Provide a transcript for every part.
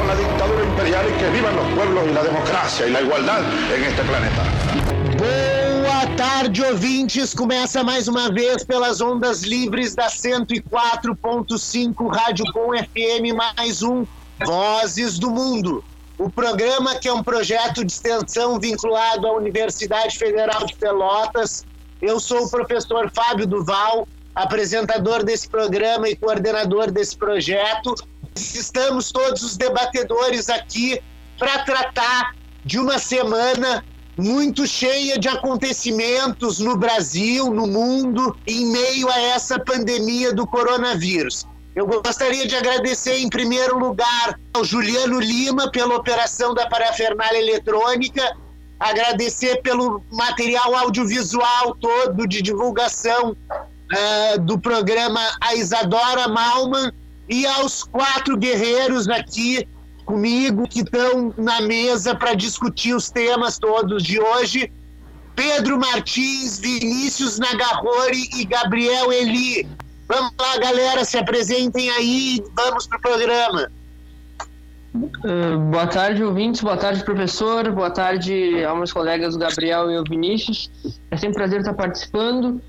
con la dictadura imperial y que vivan los pueblos y la democracia y la igualdad en este planeta. Boa tarde, ouvintes. Começa mais uma vez pelas ondas livres da 104.5 Rádio Com FM, mais um Vozes do Mundo. O programa que é um projeto de extensão vinculado à Universidade Federal de Pelotas. Eu sou o professor Fábio Duval, apresentador desse programa e coordenador desse projeto. Estamos todos os debatedores aqui para tratar de uma semana muito cheia de acontecimentos no Brasil, no mundo, em meio a essa pandemia do coronavírus. Eu gostaria de agradecer, em primeiro lugar, ao Juliano Lima pela operação da parafernália eletrônica, agradecer pelo material audiovisual todo de divulgação uh, do programa a Isadora Malman e aos quatro guerreiros aqui comigo que estão na mesa para discutir os temas todos de hoje. Pedro Martins, Vinícius Nagarrori e Gabriel Eli. Vamos lá, galera, se apresentem aí vamos para o programa. Uh, boa tarde, ouvintes. Boa tarde, professor. Boa tarde aos meus colegas Gabriel e o Vinícius. É sempre um prazer estar participando.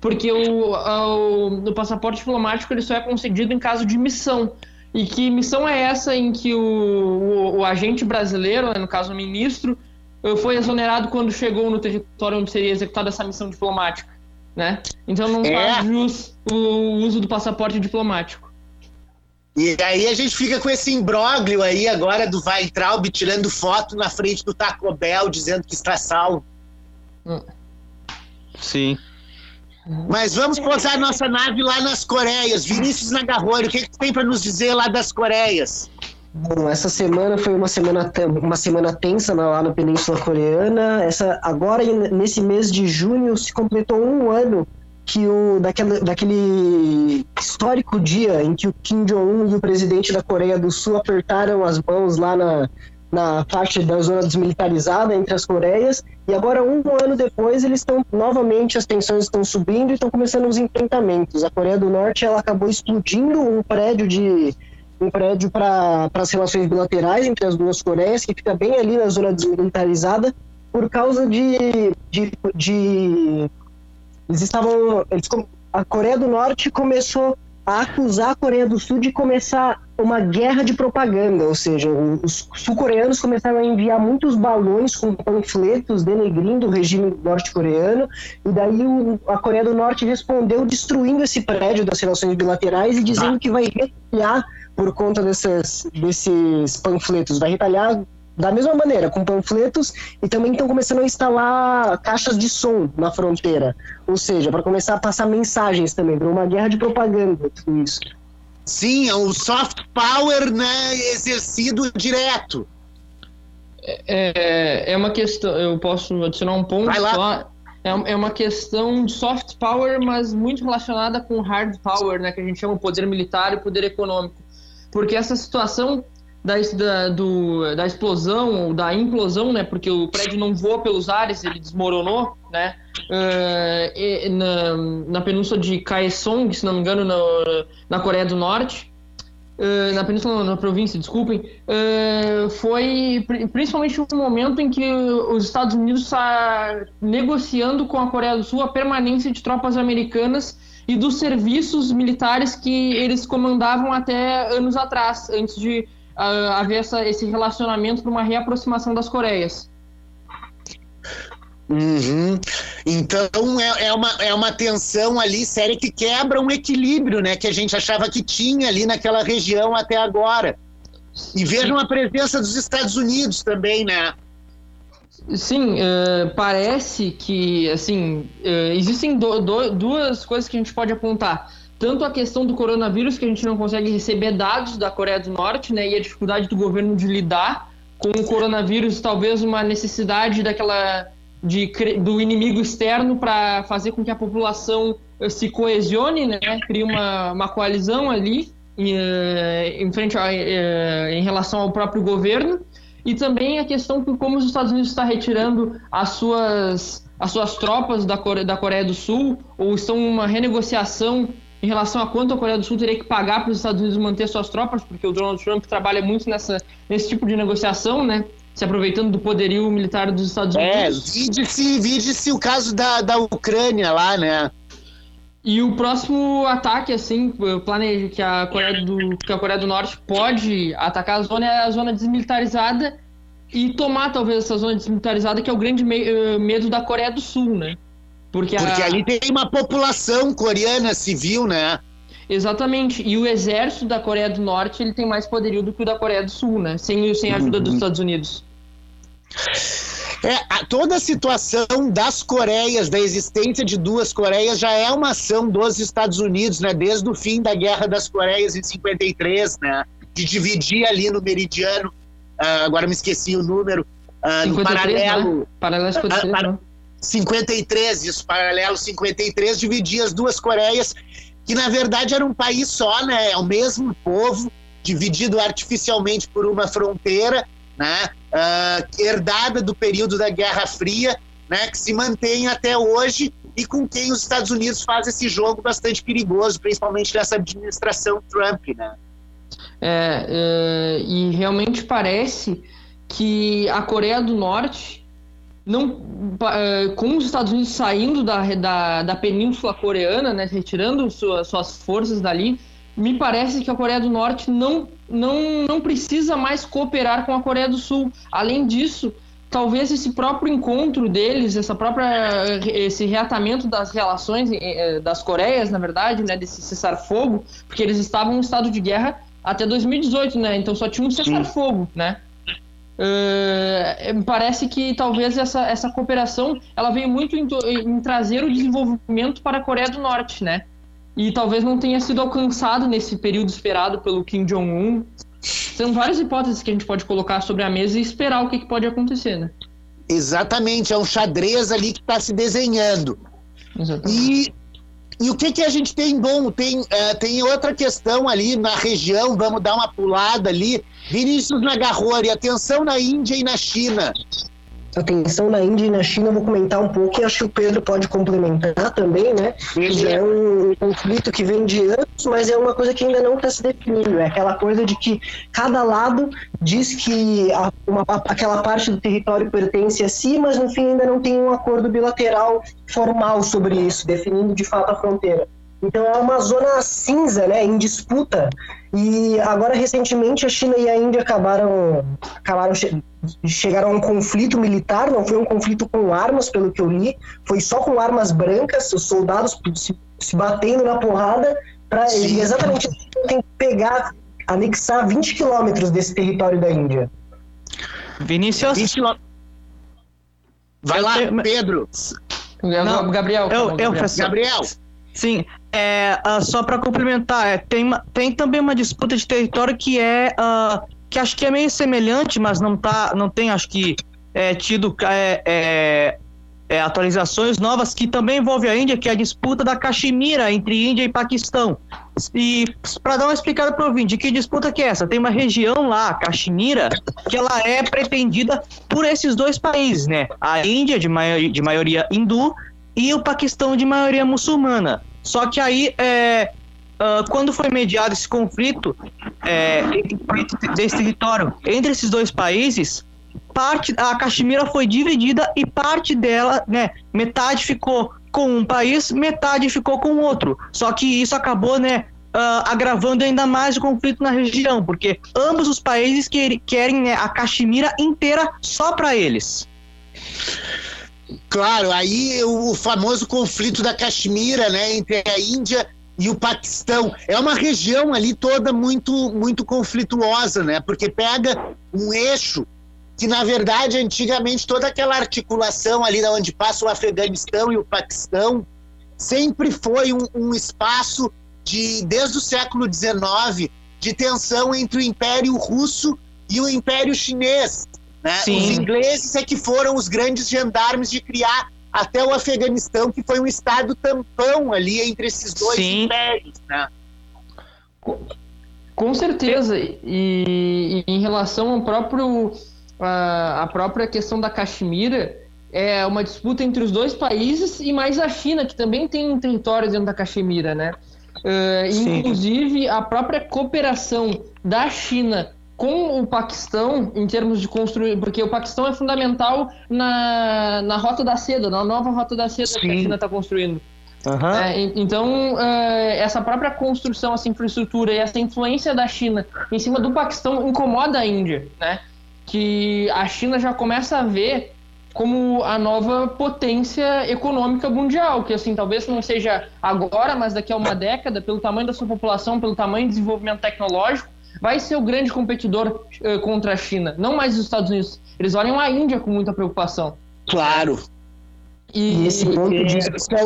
Porque o, o, o passaporte diplomático ele só é concedido em caso de missão. E que missão é essa em que o, o, o agente brasileiro, né, no caso o ministro, eh, foi exonerado quando chegou no território onde seria executada essa missão diplomática, né? Então não é. faz jus o uso do passaporte diplomático. E aí a gente fica com esse imbróglio aí agora do Weintraub tirando foto na frente do Taco Bell dizendo que está salvo. Hum. Sim. Mas vamos pousar nossa nave lá nas Coreias. Vinícius Nagarrori, o que, que tem para nos dizer lá das Coreias? Bom, essa semana foi uma semana, uma semana tensa lá na Península Coreana. Essa, agora, nesse mês de junho, se completou um ano que o, daquele, histórico dia em que o Kim Jong-un e o presidente da Coreia do Sul apertaram as mãos lá na, na parte da zona desmilitarizada entre as Coreias, e agora, um ano depois, eles estão novamente, as tensões estão subindo e estão começando os enfrentamentos. A Coreia do Norte ela acabou explodindo um prédio de um prédio para as relações bilaterais entre as duas Coreias, que fica bem ali na zona desmilitarizada, por causa de, de, de eles estavam eles, a Coreia do Norte começou a acusar a Coreia do Sul de começar uma guerra de propaganda, ou seja, os sul-coreanos começaram a enviar muitos balões com panfletos denegrindo o regime norte-coreano, e daí o, a Coreia do Norte respondeu destruindo esse prédio das relações bilaterais e dizendo que vai retalhar por conta desses, desses panfletos, vai retalhar da mesma maneira, com panfletos, e também estão começando a instalar caixas de som na fronteira. Ou seja, para começar a passar mensagens também, para uma guerra de propaganda, tudo isso. Sim, é o soft power né, exercido direto. É, é uma questão, eu posso adicionar um ponto só. É, é uma questão de soft power, mas muito relacionada com hard power, né, que a gente chama poder militar e poder econômico. Porque essa situação da, da, do, da explosão da implosão, né? Porque o prédio não voou pelos ares, ele desmoronou, né? Uh, na, na península de Kaesong, se não me engano, na, na Coreia do Norte. Uh, na península, na província, desculpem, uh, foi principalmente um momento em que os Estados Unidos está negociando com a Coreia do Sul a permanência de tropas americanas e dos serviços militares que eles comandavam até anos atrás, antes de uh, haver essa, esse relacionamento para uma reaproximação das Coreias. Uhum. Então é, é, uma, é uma tensão ali séria que quebra um equilíbrio né, que a gente achava que tinha ali naquela região até agora. E vejam a presença dos Estados Unidos também, né? Sim, uh, parece que assim uh, existem do, do, duas coisas que a gente pode apontar tanto a questão do coronavírus, que a gente não consegue receber dados da Coreia do Norte, né, e a dificuldade do governo de lidar com o coronavírus, talvez uma necessidade daquela de, do inimigo externo para fazer com que a população eh, se coesione, né, crie uma, uma coalizão ali em, eh, em frente a, eh, em relação ao próprio governo, e também a questão de como os Estados Unidos está retirando as suas as suas tropas da Coreia, da Coreia do Sul ou estão uma renegociação em relação a quanto a Coreia do Sul teria que pagar para os Estados Unidos manter suas tropas, porque o Donald Trump trabalha muito nessa, nesse tipo de negociação, né? Se aproveitando do poderio militar dos Estados é, Unidos. É, vide-se vide o caso da, da Ucrânia lá, né? E o próximo ataque, assim, planejo que a Coreia do, que a Coreia do Norte pode atacar a zona é a zona desmilitarizada e tomar talvez essa zona desmilitarizada, que é o grande eh, medo da Coreia do Sul, né? Porque, Porque a... ali tem uma população coreana civil, né? Exatamente. E o exército da Coreia do Norte ele tem mais poderio do que o da Coreia do Sul, né? Sem, sem a ajuda uhum. dos Estados Unidos. É, a, toda a situação das Coreias, da existência de duas Coreias, já é uma ação dos Estados Unidos, né? Desde o fim da Guerra das Coreias em 53, né? De dividir ali no meridiano, uh, agora me esqueci o número, uh, 53, no paralelo. Né? Paralelo 53, uh, uh, 53, isso, paralelo 53, dividia as duas Coreias, que na verdade era um país só, né? É o mesmo povo, dividido artificialmente por uma fronteira, né? Uh, herdada do período da Guerra Fria, né? Que se mantém até hoje e com quem os Estados Unidos fazem esse jogo bastante perigoso, principalmente nessa administração Trump, né? É, é, e realmente parece que a Coreia do Norte não é, com os Estados Unidos saindo da, da, da península coreana, né, retirando sua, suas forças dali, me parece que a Coreia do Norte não, não, não precisa mais cooperar com a Coreia do Sul. Além disso, talvez esse próprio encontro deles, essa própria esse reatamento das relações é, das Coreias, na verdade, né, desse cessar-fogo, porque eles estavam em estado de guerra até 2018, né? Então só tinha um cessar-fogo, né? Uh, parece que talvez essa, essa cooperação ela veio muito em, em, trazer o desenvolvimento para a Coreia do Norte, né? E talvez não tenha sido alcançado nesse período esperado pelo Kim Jong-un. São várias hipóteses que a gente pode colocar sobre a mesa e esperar o que, que pode acontecer, né? Exatamente, é um xadrez ali que está se desenhando. Exatamente. E e o que, que a gente tem bom? Tem, uh, tem outra questão ali na região, vamos dar uma pulada ali. Vinícius Nagarrori, atenção na Índia e na China atenção na Índia e na China, eu vou comentar um pouco e acho que o Pedro pode complementar também, né? Que é um conflito que vem de anos, mas é uma coisa que ainda não está se definindo. É aquela coisa de que cada lado diz que a, uma, aquela parte do território pertence a si, mas no fim ainda não tem um acordo bilateral formal sobre isso, definindo de fato a fronteira. Então é uma zona cinza, né, em disputa. E agora recentemente a China e a Índia acabaram, acabaram che chegaram a um conflito militar. Não foi um conflito com armas, pelo que eu li, foi só com armas brancas, os soldados se, se batendo na porrada para exatamente tem que pegar, anexar 20 quilômetros desse território da Índia. Vinícius. 20 Vai lá, Pedro. Não, Gabriel. Eu, eu, Gabriel. Gabriel. Sim, é, uh, só para complementar, é, tem, tem também uma disputa de território que é uh, que acho que é meio semelhante, mas não tá, não tem, acho que é, tido é, é, é, atualizações novas que também envolve a Índia, que é a disputa da Caxemira entre Índia e Paquistão. E para dar uma explicada para o ouvinte, que disputa que é essa? Tem uma região lá, Caxemira, que ela é pretendida por esses dois países, né? A Índia de, maior, de maioria hindu e o Paquistão de maioria muçulmana. Só que aí, é, uh, quando foi mediado esse conflito é, desse território entre esses dois países, parte a Caxemira foi dividida e parte dela, né, metade ficou com um país, metade ficou com outro. Só que isso acabou, né, uh, agravando ainda mais o conflito na região, porque ambos os países querem né, a Caxemira inteira só para eles. Claro, aí o famoso conflito da Caxemira, né, entre a Índia e o Paquistão. É uma região ali toda muito muito conflituosa, né? Porque pega um eixo que na verdade antigamente toda aquela articulação ali da onde passa o Afeganistão e o Paquistão sempre foi um, um espaço de desde o século XIX de tensão entre o Império Russo e o Império Chinês. Né? Os ingleses é que foram os grandes gendarmes de criar até o Afeganistão, que foi um estado tampão ali entre esses dois Sim. impérios. Né? Com certeza. E, e, em relação ao próprio a, a própria questão da Caxemira, é uma disputa entre os dois países e mais a China, que também tem um território dentro da Caxemira, né? Uh, inclusive, a própria cooperação da China com o Paquistão, em termos de construir, porque o Paquistão é fundamental na, na Rota da Seda, na nova Rota da Seda Sim. que a China está construindo. Uhum. É, então, é, essa própria construção, essa infraestrutura e essa influência da China em cima do Paquistão incomoda a Índia, né? Que a China já começa a ver como a nova potência econômica mundial, que assim, talvez não seja agora, mas daqui a uma década, pelo tamanho da sua população, pelo tamanho de desenvolvimento tecnológico, vai ser o grande competidor uh, contra a China, não mais os Estados Unidos. Eles olham a Índia com muita preocupação. Claro. E, esse ponto de...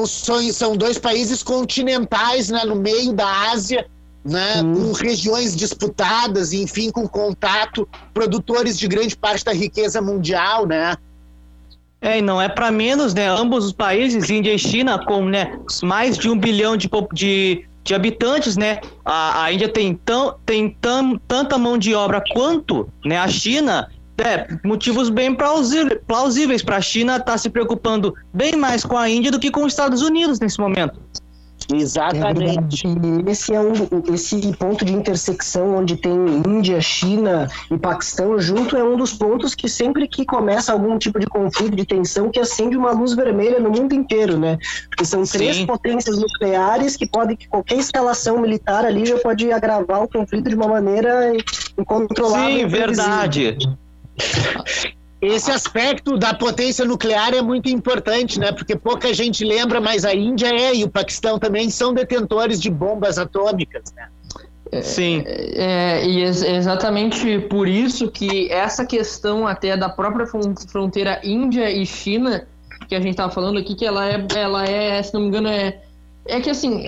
são, são dois países continentais né, no meio da Ásia, né, com regiões disputadas, enfim, com contato, produtores de grande parte da riqueza mundial, né? É, e não é para menos, né? Ambos os países, Índia e China, com né, mais de um bilhão de, de, de habitantes, né? A, a Índia tem, tão, tem tão, tanta mão de obra quanto né, a China, é, motivos bem plausíveis para a China estar tá se preocupando bem mais com a Índia do que com os Estados Unidos nesse momento. Exatamente. É esse é um, esse ponto de intersecção onde tem Índia, China e Paquistão junto é um dos pontos que sempre que começa algum tipo de conflito, de tensão, que acende uma luz vermelha no mundo inteiro, né? Porque são três Sim. potências nucleares que podem que qualquer escalação militar ali já pode agravar o conflito de uma maneira incontrolável. Sim, verdade. Esse aspecto da potência nuclear é muito importante, né? Porque pouca gente lembra, mas a Índia é e o Paquistão também são detentores de bombas atômicas, né? Sim. É, é, e é exatamente por isso que essa questão até da própria fronteira Índia e China, que a gente estava falando aqui, que ela é, ela é, se não me engano, é é que assim,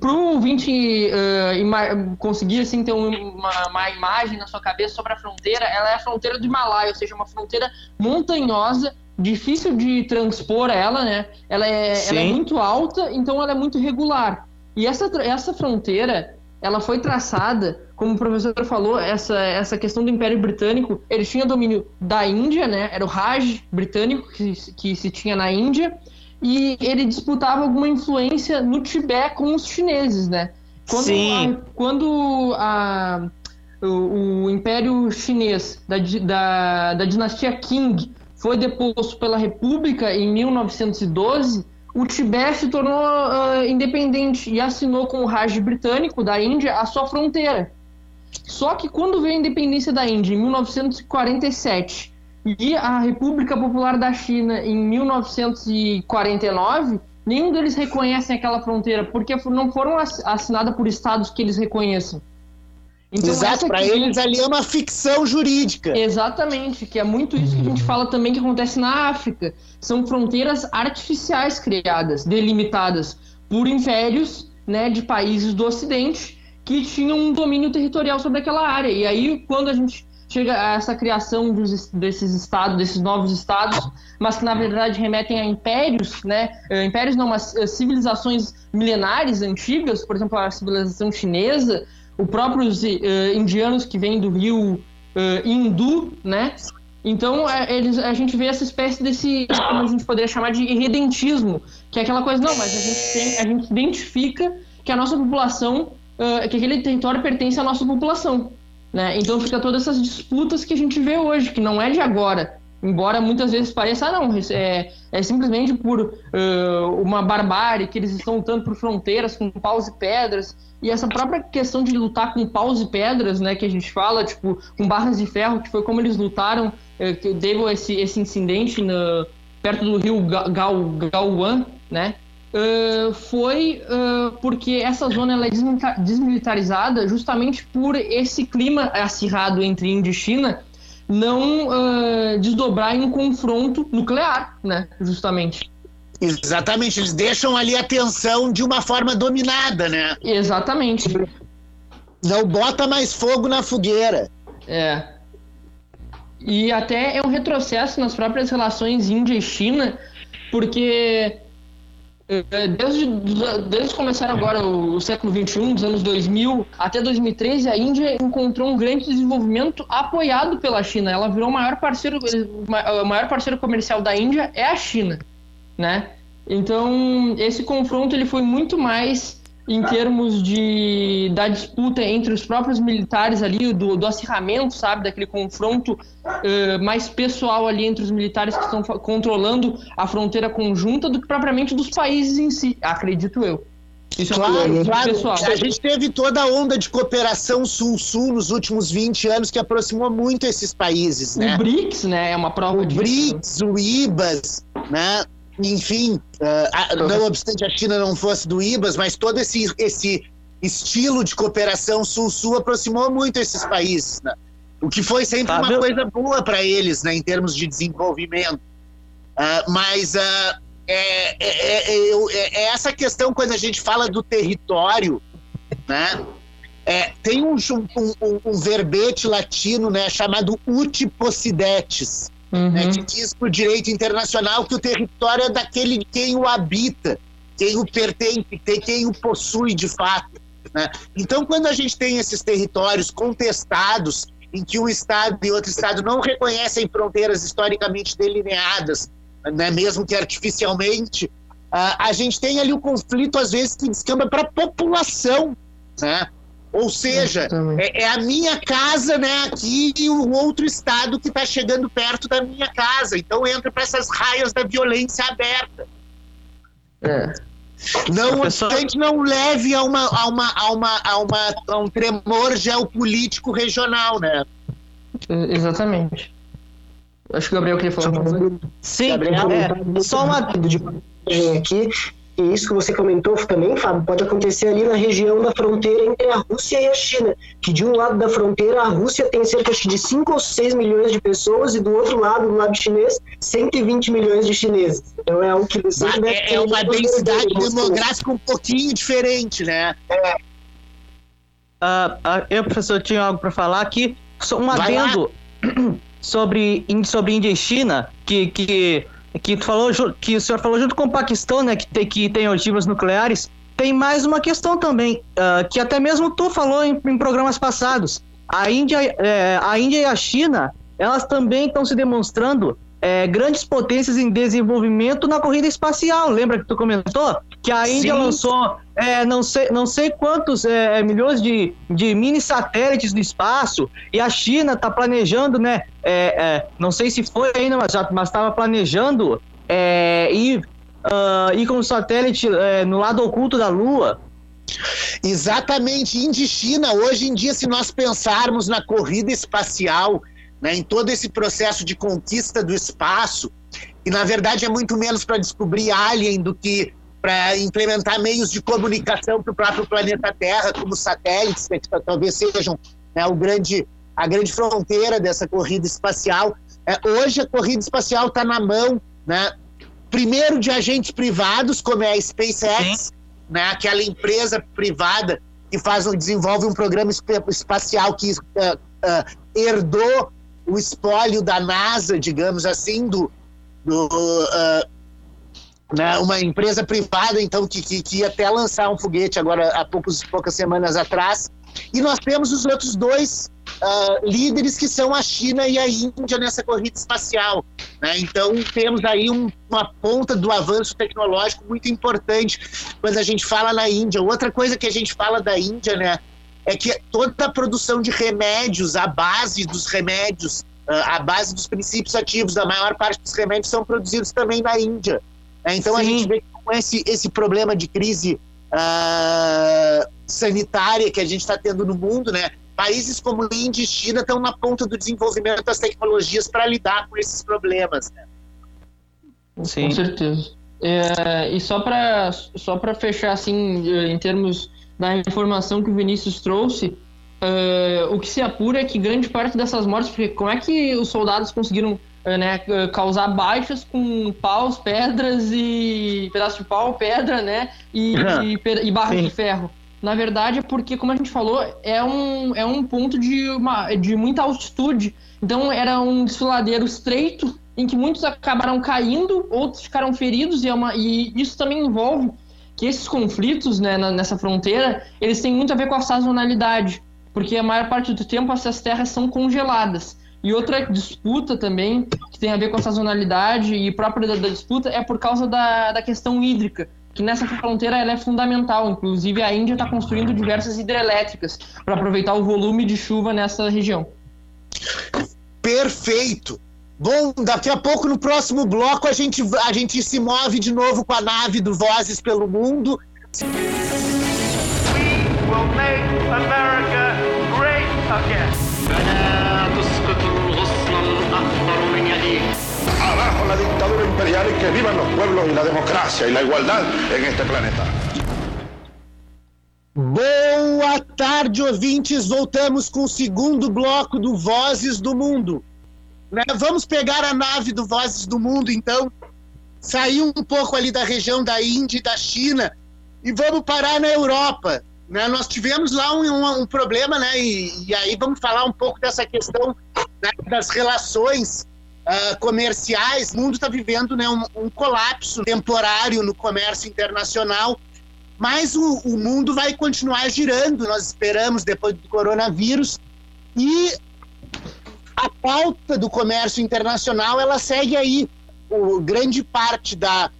para o ouvinte uh, conseguir assim, ter uma, uma, imagem na sua cabeça sobre a fronteira, ela é a fronteira do Himalaia, ou seja, uma fronteira montanhosa, difícil de transpor ela, né? Ela é, ela é muito alta, então ela é muito regular. E essa, essa fronteira, ela foi traçada, como o professor falou, essa, essa questão do Império Britânico, ele tinha domínio da Índia, né? Era o Raj britânico que, que se tinha na Índia, e ele disputava alguma influência no Tibete com os chineses, né? Quando Sim. A, quando a, o, o, Império Chinês da, da, da dinastia Qing foi deposto pela República em 1912, o Tibete se tornou uh, independente e assinou com o Raj britânico da Índia a sua fronteira. Só que quando veio a independência da Índia, em 1947, e a República Popular da China em 1949, nenhum deles reconhecem aquela fronteira, porque não foram assinadas por estados que eles reconheçam. Então, Exato, para eles ali é uma ficção jurídica. Exatamente, que é muito isso que a gente fala também que acontece na África. São fronteiras artificiais criadas, delimitadas por impérios né, de países do Ocidente que tinham um domínio territorial sobre aquela área. E aí, quando a gente chega a essa criação dos, desses estados, desses novos estados, mas que na verdade remetem a impérios, né? Eh, impérios não, mas eh, civilizações milenares, antigas, por exemplo, a civilização chinesa, os próprios uh, indianos que vêm do rio uh, Hindu, né? Então, eles, a gente vê essa espécie desse, como a gente poderia chamar de irredentismo, que é aquela coisa, não, mas a gente, tem, a gente identifica que a nossa população, uh, que aquele território pertence à nossa população. Né? Então fica todas essas disputas que a gente vê hoje, que não é de agora. Embora muitas vezes pareça, ah, não, é, é simplesmente por uh, uma barbárie que eles estão lutando por fronteiras com paus e pedras. E essa própria questão de lutar com paus e pedras, né, que a gente fala, tipo, com barras de ferro, que foi como eles lutaram, uh, que deu esse, esse incidente perto do rio Gauan, né, Uh, foi uh, porque essa zona ela é desmilitarizada justamente por esse clima acirrado entre Índia e China não uh, desdobrar em um confronto nuclear, né? Justamente. Exatamente, eles deixam ali a tensão de uma forma dominada, né? Exatamente. Não bota mais fogo na fogueira. É. E até é um retrocesso nas próprias relações Índia e China, porque desde, desde que começaram agora o, o, século XXI, dos anos 2000 até 2013, a Índia encontrou um grande desenvolvimento apoiado pela China. Ela virou o maior parceiro, o maior parceiro comercial da Índia é a China, né? Então esse confronto ele foi muito mais em termos de da disputa entre os próprios militares ali, do, do acirramento, sabe, daquele confronto uh, mais pessoal ali entre os militares que estão controlando a fronteira conjunta do que propriamente dos países em si, acredito eu. Isso é claro, é claro. Pessoal. A gente teve toda a onda de cooperação sul-sul nos últimos 20 anos que aproximou muito esses países, né? O BRICS, né, é uma prova o disso. O BRICS, o IBAS, né? Enfim, uh, não obstante a China não fosse do IBAS, mas todo esse, esse estilo de cooperação sul-sul aproximou muito esses países, né? o que foi sempre tá, uma coisa boa para eles, né, em termos de desenvolvimento. Uh, mas uh, é, é, é, é, essa questão quando a gente fala do território, né? tem um, um, um, verbete latino, né, chamado uti possidetes, uhum. né, que diz para o direito internacional que o território é daquele de quem o habita, quem o pertence, quem o possui de fato. Né? Então, quando a gente tem esses territórios contestados, em que um Estado e outro Estado não reconhecem fronteiras historicamente delineadas, né, mesmo que artificialmente, uh, a gente tem ali o conflito, às vezes, que descamba para a população. Né? Ou seja, é, é, a minha casa, né, aqui e o outro estado que está chegando perto da minha casa. Então entra para essas raias da violência aberta. É. Não, pessoa... a gente não leve a, uma, a, uma, a, uma, a, uma, a um tremor geopolítico regional, né? Exatamente. Acho que o Gabriel queria falar. Sim, Gabriel, é, só uma de aqui e isso que você comentou também, Fábio, pode acontecer ali na região da fronteira entre a Rússia e a China, que de um lado da fronteira a Rússia tem cerca de 5 ou 6 milhões de pessoas e do outro lado, do lado chinês, 120 milhões de chineses. Então é algo que você é, é uma densidade demográfica um pouquinho diferente, né? É. Uh, uh, eu, professor, tinha algo para falar aqui. Um adendo sobre, sobre Índia e China, que, que que falou que o senhor falou junto com o Paquistão, né, que tem que tem ogivas nucleares. Tem mais uma questão também, uh, que até mesmo tu falou em, em programas passados. A Índia, é, a Índia e a China, elas também estão se demonstrando é, grandes potências em desenvolvimento na corrida espacial. Lembra que tu comentou que a Índia Sim. lançou é, não, sei, não sei quantos é, milhões de, de mini satélites do espaço e a China está planejando, né? É, é, não sei se foi ainda, mas já estava planejando é, ir, uh, ir com satélite é, no lado oculto da Lua. Exatamente, Índia e China. Hoje em dia, se nós pensarmos na corrida espacial, né, em todo esse processo de conquista do espaço, e na verdade é muito menos para descobrir alien do que para implementar meios de comunicação para o próprio planeta Terra, como satélites, que talvez sejam né, o grande, a grande fronteira dessa corrida espacial. É, hoje a corrida espacial está na mão, né, primeiro de agentes privados, como é a SpaceX, né, aquela empresa privada que faz, desenvolve um programa espacial que uh, uh, herdou o espólio da NASA, digamos assim, do, do uh, né, uma empresa privada, então, que, que, que, ia até lançar um foguete agora há poucos, poucas semanas atrás. E nós temos os outros dois uh, líderes, que são a China e a Índia nessa corrida espacial. Né? Então, temos aí um, uma ponta do avanço tecnológico muito importante quando a gente fala na Índia. Outra coisa que a gente fala da Índia, né, é que toda a produção de remédios, a base dos remédios, ah, a base dos princípios ativos da maior parte dos remédios são produzidos também na Índia. É, então Sim. a gente vê com esse, esse problema de crise uh, sanitária que a gente está tendo no mundo, né? Países como Índia e China estão na ponta do desenvolvimento das tecnologias para lidar com esses problemas. Né? Sim. Com certeza. É, e só para só fechar, assim, em termos da informação que o Vinícius trouxe, uh, o que se apura é que grande parte dessas mortes, porque como é que os soldados conseguiram eh, né, causar baixas com paus, pedras e pedaço de pau, pedra, né, e, e, e barras de ferro. Na verdade, é porque, como a gente falou, é um, é um ponto de, uma, de muita altitude. Então, era um desfiladeiro estreito em que muitos acabaram caindo, outros ficaram feridos, e, é uma, e isso também envolve que esses conflitos né, nessa fronteira, eles têm muito a ver com a sazonalidade, porque a maior parte do tempo essas terras são congeladas. E outra disputa também, que tem a ver com a sazonalidade e própria da, da disputa, é por causa da, da questão hídrica. que nessa fronteira ela é fundamental. Inclusive, a Índia está construindo diversas hidrelétricas para aproveitar o volume de chuva nessa região. Perfeito. Bom, daqui a pouco no próximo bloco a gente, a gente se move de novo com a nave do Vozes pelo Mundo. We will make America great again. Abajo la dictadura imperial y que vivan los pueblos y la democracia y la igualdad en este planeta. Boa tarde, ouvintes. Voltamos com o segundo bloco do Vozes do Mundo. Né? Vamos pegar a nave do Vozes do Mundo, então, sair um pouco ali da região da Índia e da China e vamos parar na Europa. Né? Nós tivemos lá um, um, um problema, né? E, e, aí vamos falar um pouco dessa questão né, das relações uh, comerciais. O mundo está vivendo né, um, um, colapso temporário no comércio internacional, mas o, o mundo vai continuar girando, nós esperamos, depois do coronavírus. E a pauta do comércio internacional ela segue aí. O, grande parte da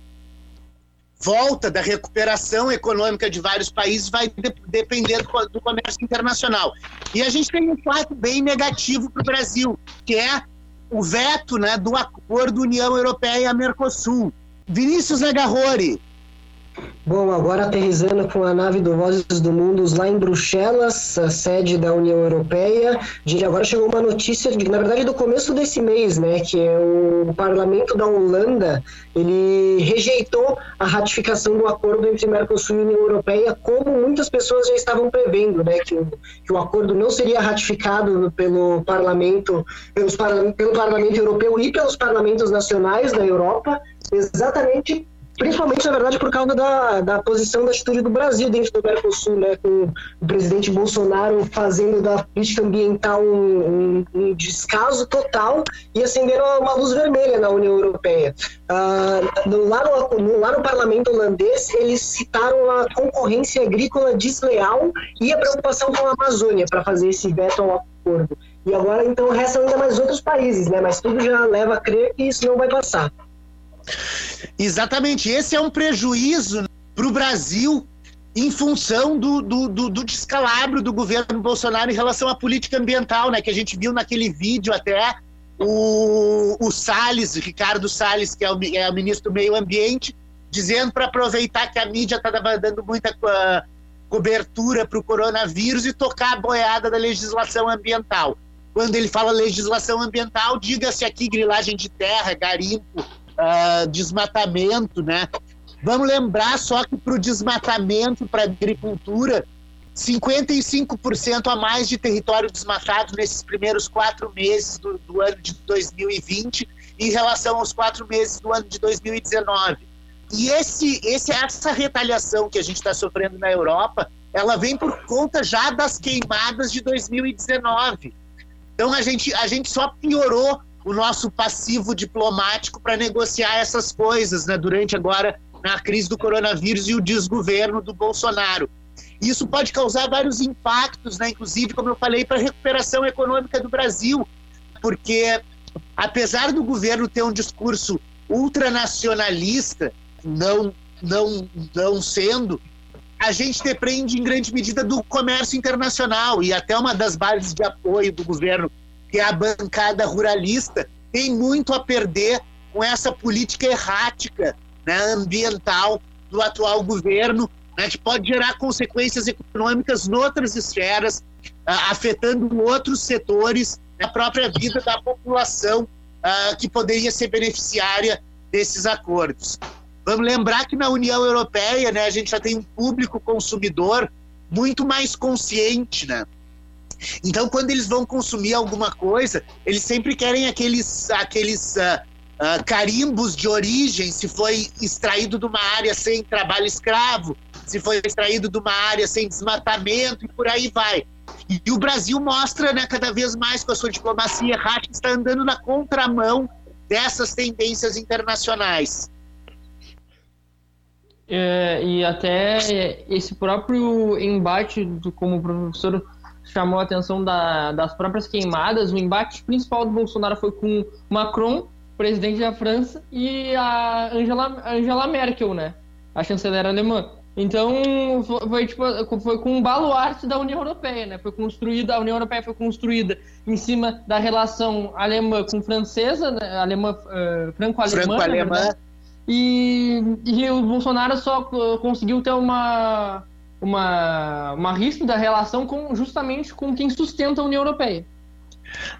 volta da recuperação econômica de vários países vai de, depender do, do, comércio internacional. E a gente tem um fato bem negativo para o Brasil, que é o veto né, do acordo União Europeia-Mercosul. Vinícius Nagarrori, Bom, agora aterrizando com a nave do Vozes do Mundo lá em Bruxelas, a sede da União Europeia. Agora chegou uma notícia, de, na verdade, do começo desse mês, né, que é o parlamento da Holanda, ele rejeitou a ratificação do acordo entre Mercosul e União Europeia, como muitas pessoas já estavam prevendo, né, que, que o acordo não seria ratificado pelo parlamento, pelos, pelo parlamento europeu e pelos parlamentos nacionais da Europa, exatamente principalmente, na verdade, por causa da, da posição da atitude do Brasil dentro do Mercosul, né, com o presidente Bolsonaro fazendo da política ambiental um, um, um descaso total e acendendo uma luz vermelha na União Europeia. No, lá, no, lá no parlamento holandês, eles citaram a concorrência agrícola desleal e a preocupação com a Amazônia para fazer esse veto ao acordo. E agora, então, restam ainda mais outros países, né? Mas tudo já leva a crer que isso não vai passar. Exatamente. Esse é um prejuízo para o Brasil em função do, do, do, do, descalabro do governo Bolsonaro em relação à política ambiental, né? Que a gente viu naquele vídeo até o, o Salles, Ricardo Salles, que é o, é o ministro do Meio Ambiente, dizendo para aproveitar que a mídia estava dando muita uh, cobertura para o coronavírus e tocar a boiada da legislação ambiental. Quando ele fala legislação ambiental, diga-se aqui grilagem de terra, garimpo, uh, desmatamento, né? Vamos lembrar só que para o desmatamento, para a agricultura, 55% a mais de território desmatado nesses primeiros quatro meses do, do, ano de 2020 em relação aos quatro meses do ano de 2019. E esse, esse, essa retaliação que a gente está sofrendo na Europa, ela vem por conta já das queimadas de 2019. Então a gente, a gente só piorou o nosso passivo diplomático para negociar essas coisas, né, durante agora na crise do coronavírus e o desgoverno do Bolsonaro. Isso pode causar vários impactos, né, inclusive, como eu falei, para a recuperação econômica do Brasil, porque apesar do governo ter um discurso ultranacionalista, não, não, não sendo, a gente depende em grande medida do comércio internacional e até uma das bases de apoio do governo que é a bancada ruralista, tem muito a perder com essa política errática né, ambiental do atual governo, né, que pode gerar consequências econômicas em outras esferas, uh, afetando outros setores, a própria vida da população uh, que poderia ser beneficiária desses acordos. Vamos lembrar que na União Europeia né, a gente já tem um público consumidor muito mais consciente, né? Então, quando eles vão consumir alguma coisa, eles sempre querem aqueles, aqueles uh, uh, carimbos de origem, se foi extraído de uma área sem trabalho escravo, se foi extraído de uma área sem desmatamento e por aí vai. E, e o Brasil mostra, né, cada vez mais com a sua diplomacia errática, está andando na contramão dessas tendências internacionais. É, e até esse próprio embate, do, como professor chamou a atenção da, das próprias queimadas. O embate principal do Bolsonaro foi com Macron, presidente da França, e a Angela, Angela Merkel, né? a chanceler alemã. Então, foi, tipo, foi com um baluarte da União Europeia, né? Foi construída, a União Europeia foi construída em cima da relação alemã com francesa, né? alemã, uh, franco-alemã, Franco e, e o Bolsonaro só conseguiu ter uma, uma, uma ríspida relação com, justamente com quem sustenta a União Europeia.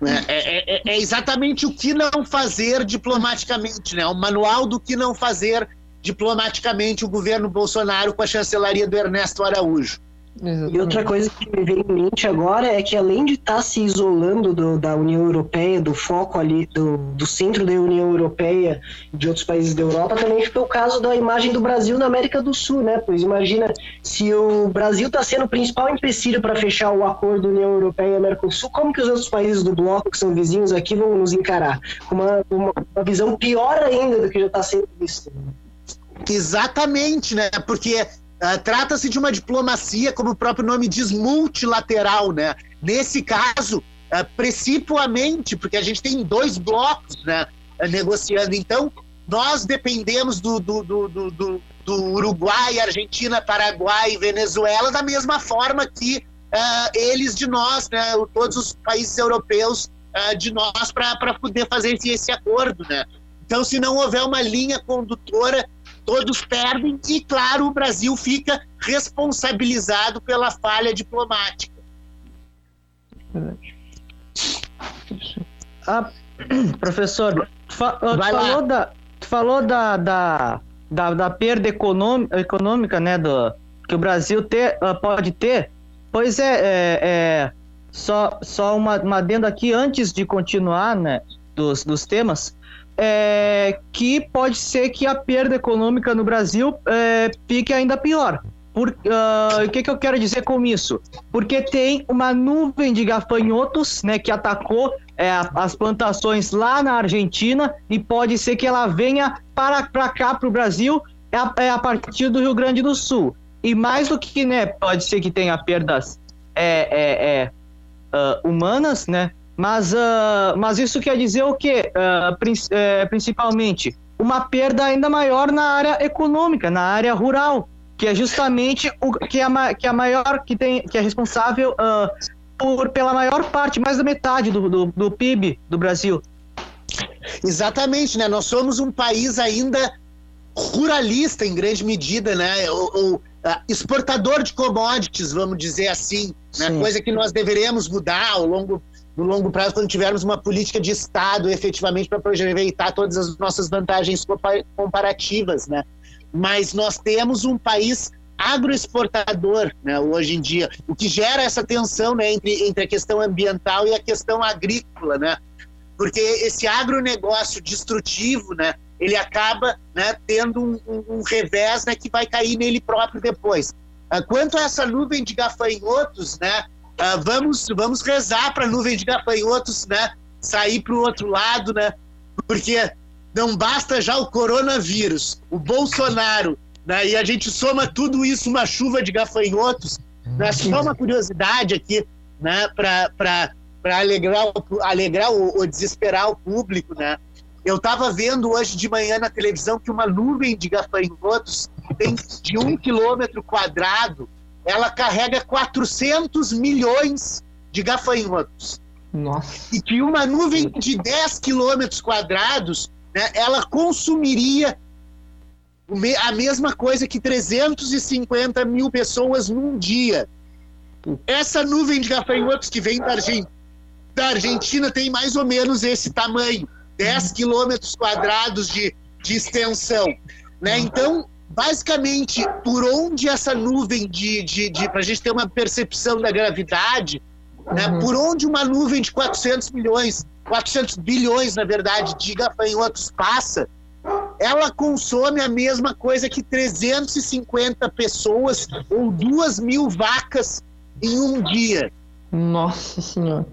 É, é, é, é, exatamente o que não fazer diplomaticamente, né? O manual do que não fazer diplomaticamente o governo Bolsonaro com a chancelaria do Ernesto Araújo. Exatamente. E outra coisa que me vem em mente agora é que além de estar tá se isolando do, da União Europeia, do foco ali, do, do centro da União Europeia e de outros países da Europa, também ficou o caso da imagem do Brasil na América do Sul, né? Pois imagina, se o Brasil está sendo o principal empecilho para fechar o acordo União Europeia e Mercosul, como que os outros países do bloco, que são vizinhos aqui, vão nos encarar? Com uma, uma, uma visão pior ainda do que já está sendo visto. Exatamente, né? Porque uh, trata-se de uma diplomacia, como o próprio nome diz, multilateral, né? Nesse caso, uh, principalmente, porque a gente tem dois blocos, né? Negociando. Então, nós dependemos do, do, do, do, do Uruguai, Argentina, Paraguai e Venezuela da mesma forma que uh, eles de nós, né? Todos os países europeus de nós para poder fazer esse, esse acordo, né? Então, se não houver uma linha condutora todos perdem e, claro, o Brasil fica responsabilizado pela falha diplomática. Ah, professor, fa tu falou, da, tu falou da, da, da, da perda econômica né, do, que o Brasil ter, uh, pode ter. Pois é, é, é só, só uma, uma adendo aqui antes de continuar né, dos, dos temas é, que pode ser que a perda econômica no Brasil é, fique ainda pior. Por, uh, o que, que eu quero dizer com isso? Porque tem uma nuvem de gafanhotos né, que atacou é, as plantações lá na Argentina e pode ser que ela venha para, para cá, para o Brasil, é a, é a, partir do Rio Grande do Sul. E mais do que, né, pode ser que tenha perdas é, é, uh, humanas, né, mas, uh, mas isso quer dizer o quê? Uh, principalmente, uma perda ainda maior na área econômica, na área rural, que é justamente o que é a, que é a maior, que, tem, que é responsável uh, por, pela maior parte, mais da metade do, do, do PIB do Brasil. Exatamente, né? Nós somos um país ainda ruralista em grande medida, né? O, o exportador de commodities, vamos dizer assim, né? coisa que nós deveríamos mudar ao longo no longo prazo, quando tivermos uma política de Estado efetivamente para aproveitar todas as nossas vantagens comparativas, né? Mas nós temos um país agroexportador, né, hoje em dia, o que gera essa tensão, né, entre, entre a questão ambiental e a questão agrícola, né? Porque esse agronegócio destrutivo, né, ele acaba, né, tendo um, um, um revés, né, que vai cair nele próprio depois. Ah, quanto a essa nuvem de gafanhotos, né, Uh, vamos, vamos rezar para a nuvem de gafanhotos né, sair para o outro lado, né? Porque não basta já o coronavírus, o Bolsonaro, né, e a gente soma tudo isso uma chuva de gafanhotos. Né, só uma curiosidade aqui, né, para alegrar, alegrar ou, ou desesperar o público, né? Eu estava vendo hoje de manhã na televisão que uma nuvem de gafanhotos tem de um quilômetro quadrado ela carrega 400 milhões de gafanhotos. Nossa. E que uma nuvem de 10 quilômetros quadrados, né, ela consumiria a mesma coisa que 350 mil pessoas num dia. Essa nuvem de gafanhotos que vem da Argentina, da Argentina tem mais ou menos esse tamanho, 10 quilômetros quadrados de, de extensão. Né? Então, basicamente, por onde essa nuvem de, de, de para a gente ter uma percepção da gravidade, né, uhum. por onde uma nuvem de 400 milhões, 400 bilhões, na verdade, de gafanhotos passa, ela consome a mesma coisa que 350 pessoas ou duas mil vacas em um dia. Nossa Senhora.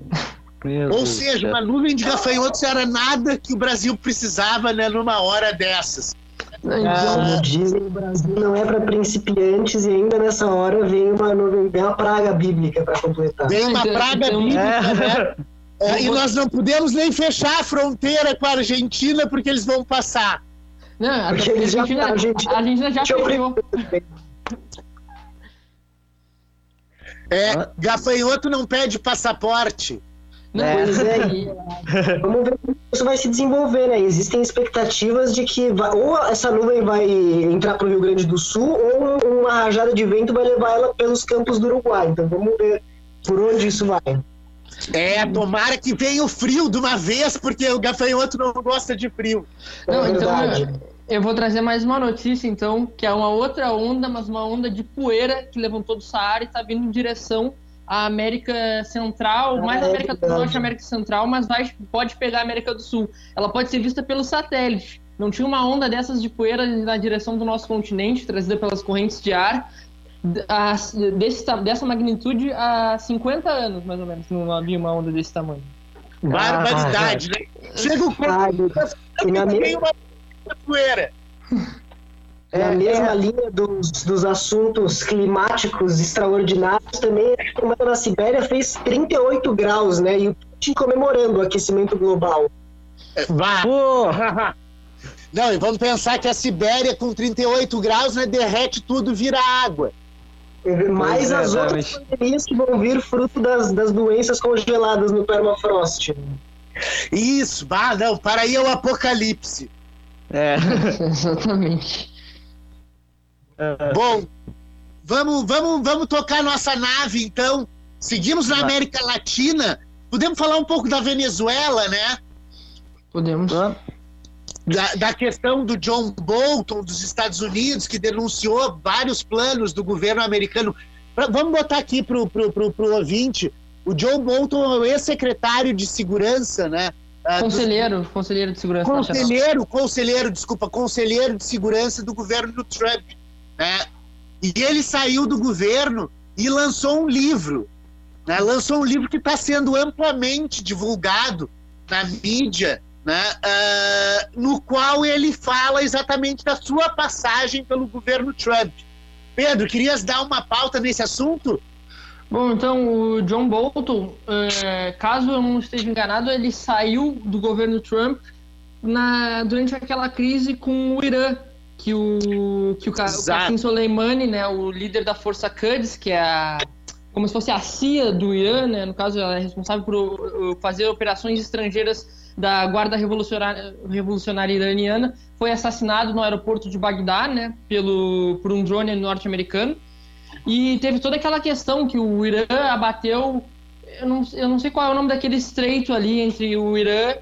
Meu ou Deus seja, uma nuvem de gafanhotos era nada que o Brasil precisava né, numa hora dessas. Como dizem, o Brasil não é para principiantes e ainda nessa hora vem uma vem uma praga bíblica para completar. Vem uma praga bíblica, é. né? É, e nós não podemos nem fechar a fronteira com a Argentina porque eles vão passar. Não, a Argentina, já, a Argentina, a Argentina já fechou. É, gafanhoto não pede passaporte. Não, é. Pois é. Vamos ver como isso vai se desenvolver, né? Existem expectativas de que vai, ou essa nuvem vai entrar para o Rio Grande do Sul, ou uma rajada de vento vai levar ela pelos campos do Uruguai. Então vamos ver por onde isso vai. É, tomara que venha o frio de uma vez, porque o gafanhoto não gosta de frio. Não, é então eu, eu, vou trazer mais uma notícia, então, que é uma outra onda, mas uma onda de poeira que levantou do Saara e está vindo em direção à América Central, mais é, América do Norte e América Central, mas vai, pode pegar a América do Sul. Ela pode ser vista pelo satélite. Não tinha uma onda dessas de poeira na direção do nosso continente, trazida pelas correntes de ar, a, desse, dessa magnitude há 50 anos, mais ou menos, não havia uma onda desse tamanho. Barbaridade, ah, né? Chega o meio uma poeira. É a mesma é. linha dos, dos assuntos climáticos extraordinários também. A na Sibéria fez 38 graus, né? E o Putin comemorando o aquecimento global. Vá! Não, e vamos pensar que a Sibéria com 38 graus né, derrete tudo, vira água. Mais as é, outras pandemias que vão vir fruto das, das doenças congeladas no permafrost. Isso, bah, não, para aí é o apocalipse. É, exatamente. Bom, vamos, vamos, vamos tocar nossa nave então. Seguimos na América Latina. Podemos falar um pouco da Venezuela, né? Podemos. Da, da, questão do John Bolton dos Estados Unidos, que denunciou vários planos do governo americano. Pra, vamos botar aqui para o pro, pro, pro ouvinte: o John Bolton é o ex-secretário de segurança, né? Uh, conselheiro, do... conselheiro de segurança. Conselheiro, nacional. conselheiro, desculpa, conselheiro de segurança do governo do Trump. Né? E ele saiu do governo e lançou um livro. Né? Lançou um livro que está sendo amplamente divulgado na mídia né, uh, no qual ele fala exatamente da sua passagem pelo governo Trump. Pedro, querias dar uma pauta nesse assunto? Bom, então o John Bolton, uh, caso eu não esteja enganado, ele saiu do governo Trump na, durante aquela crise com o Irã, que o que o, o Qasem Soleimani, né, o líder da Força Quds, que é a, como se fosse a CIA do Irã, né, no caso ela é responsável por fazer operações estrangeiras da Guarda Revolucionária, Revolucionária Iraniana, foi assassinado no aeroporto de Bagdá, né, pelo, por um drone norte-americano. E teve toda aquela questão que o Irã abateu. Eu não, eu não sei qual é o nome daquele estreito ali entre o Irã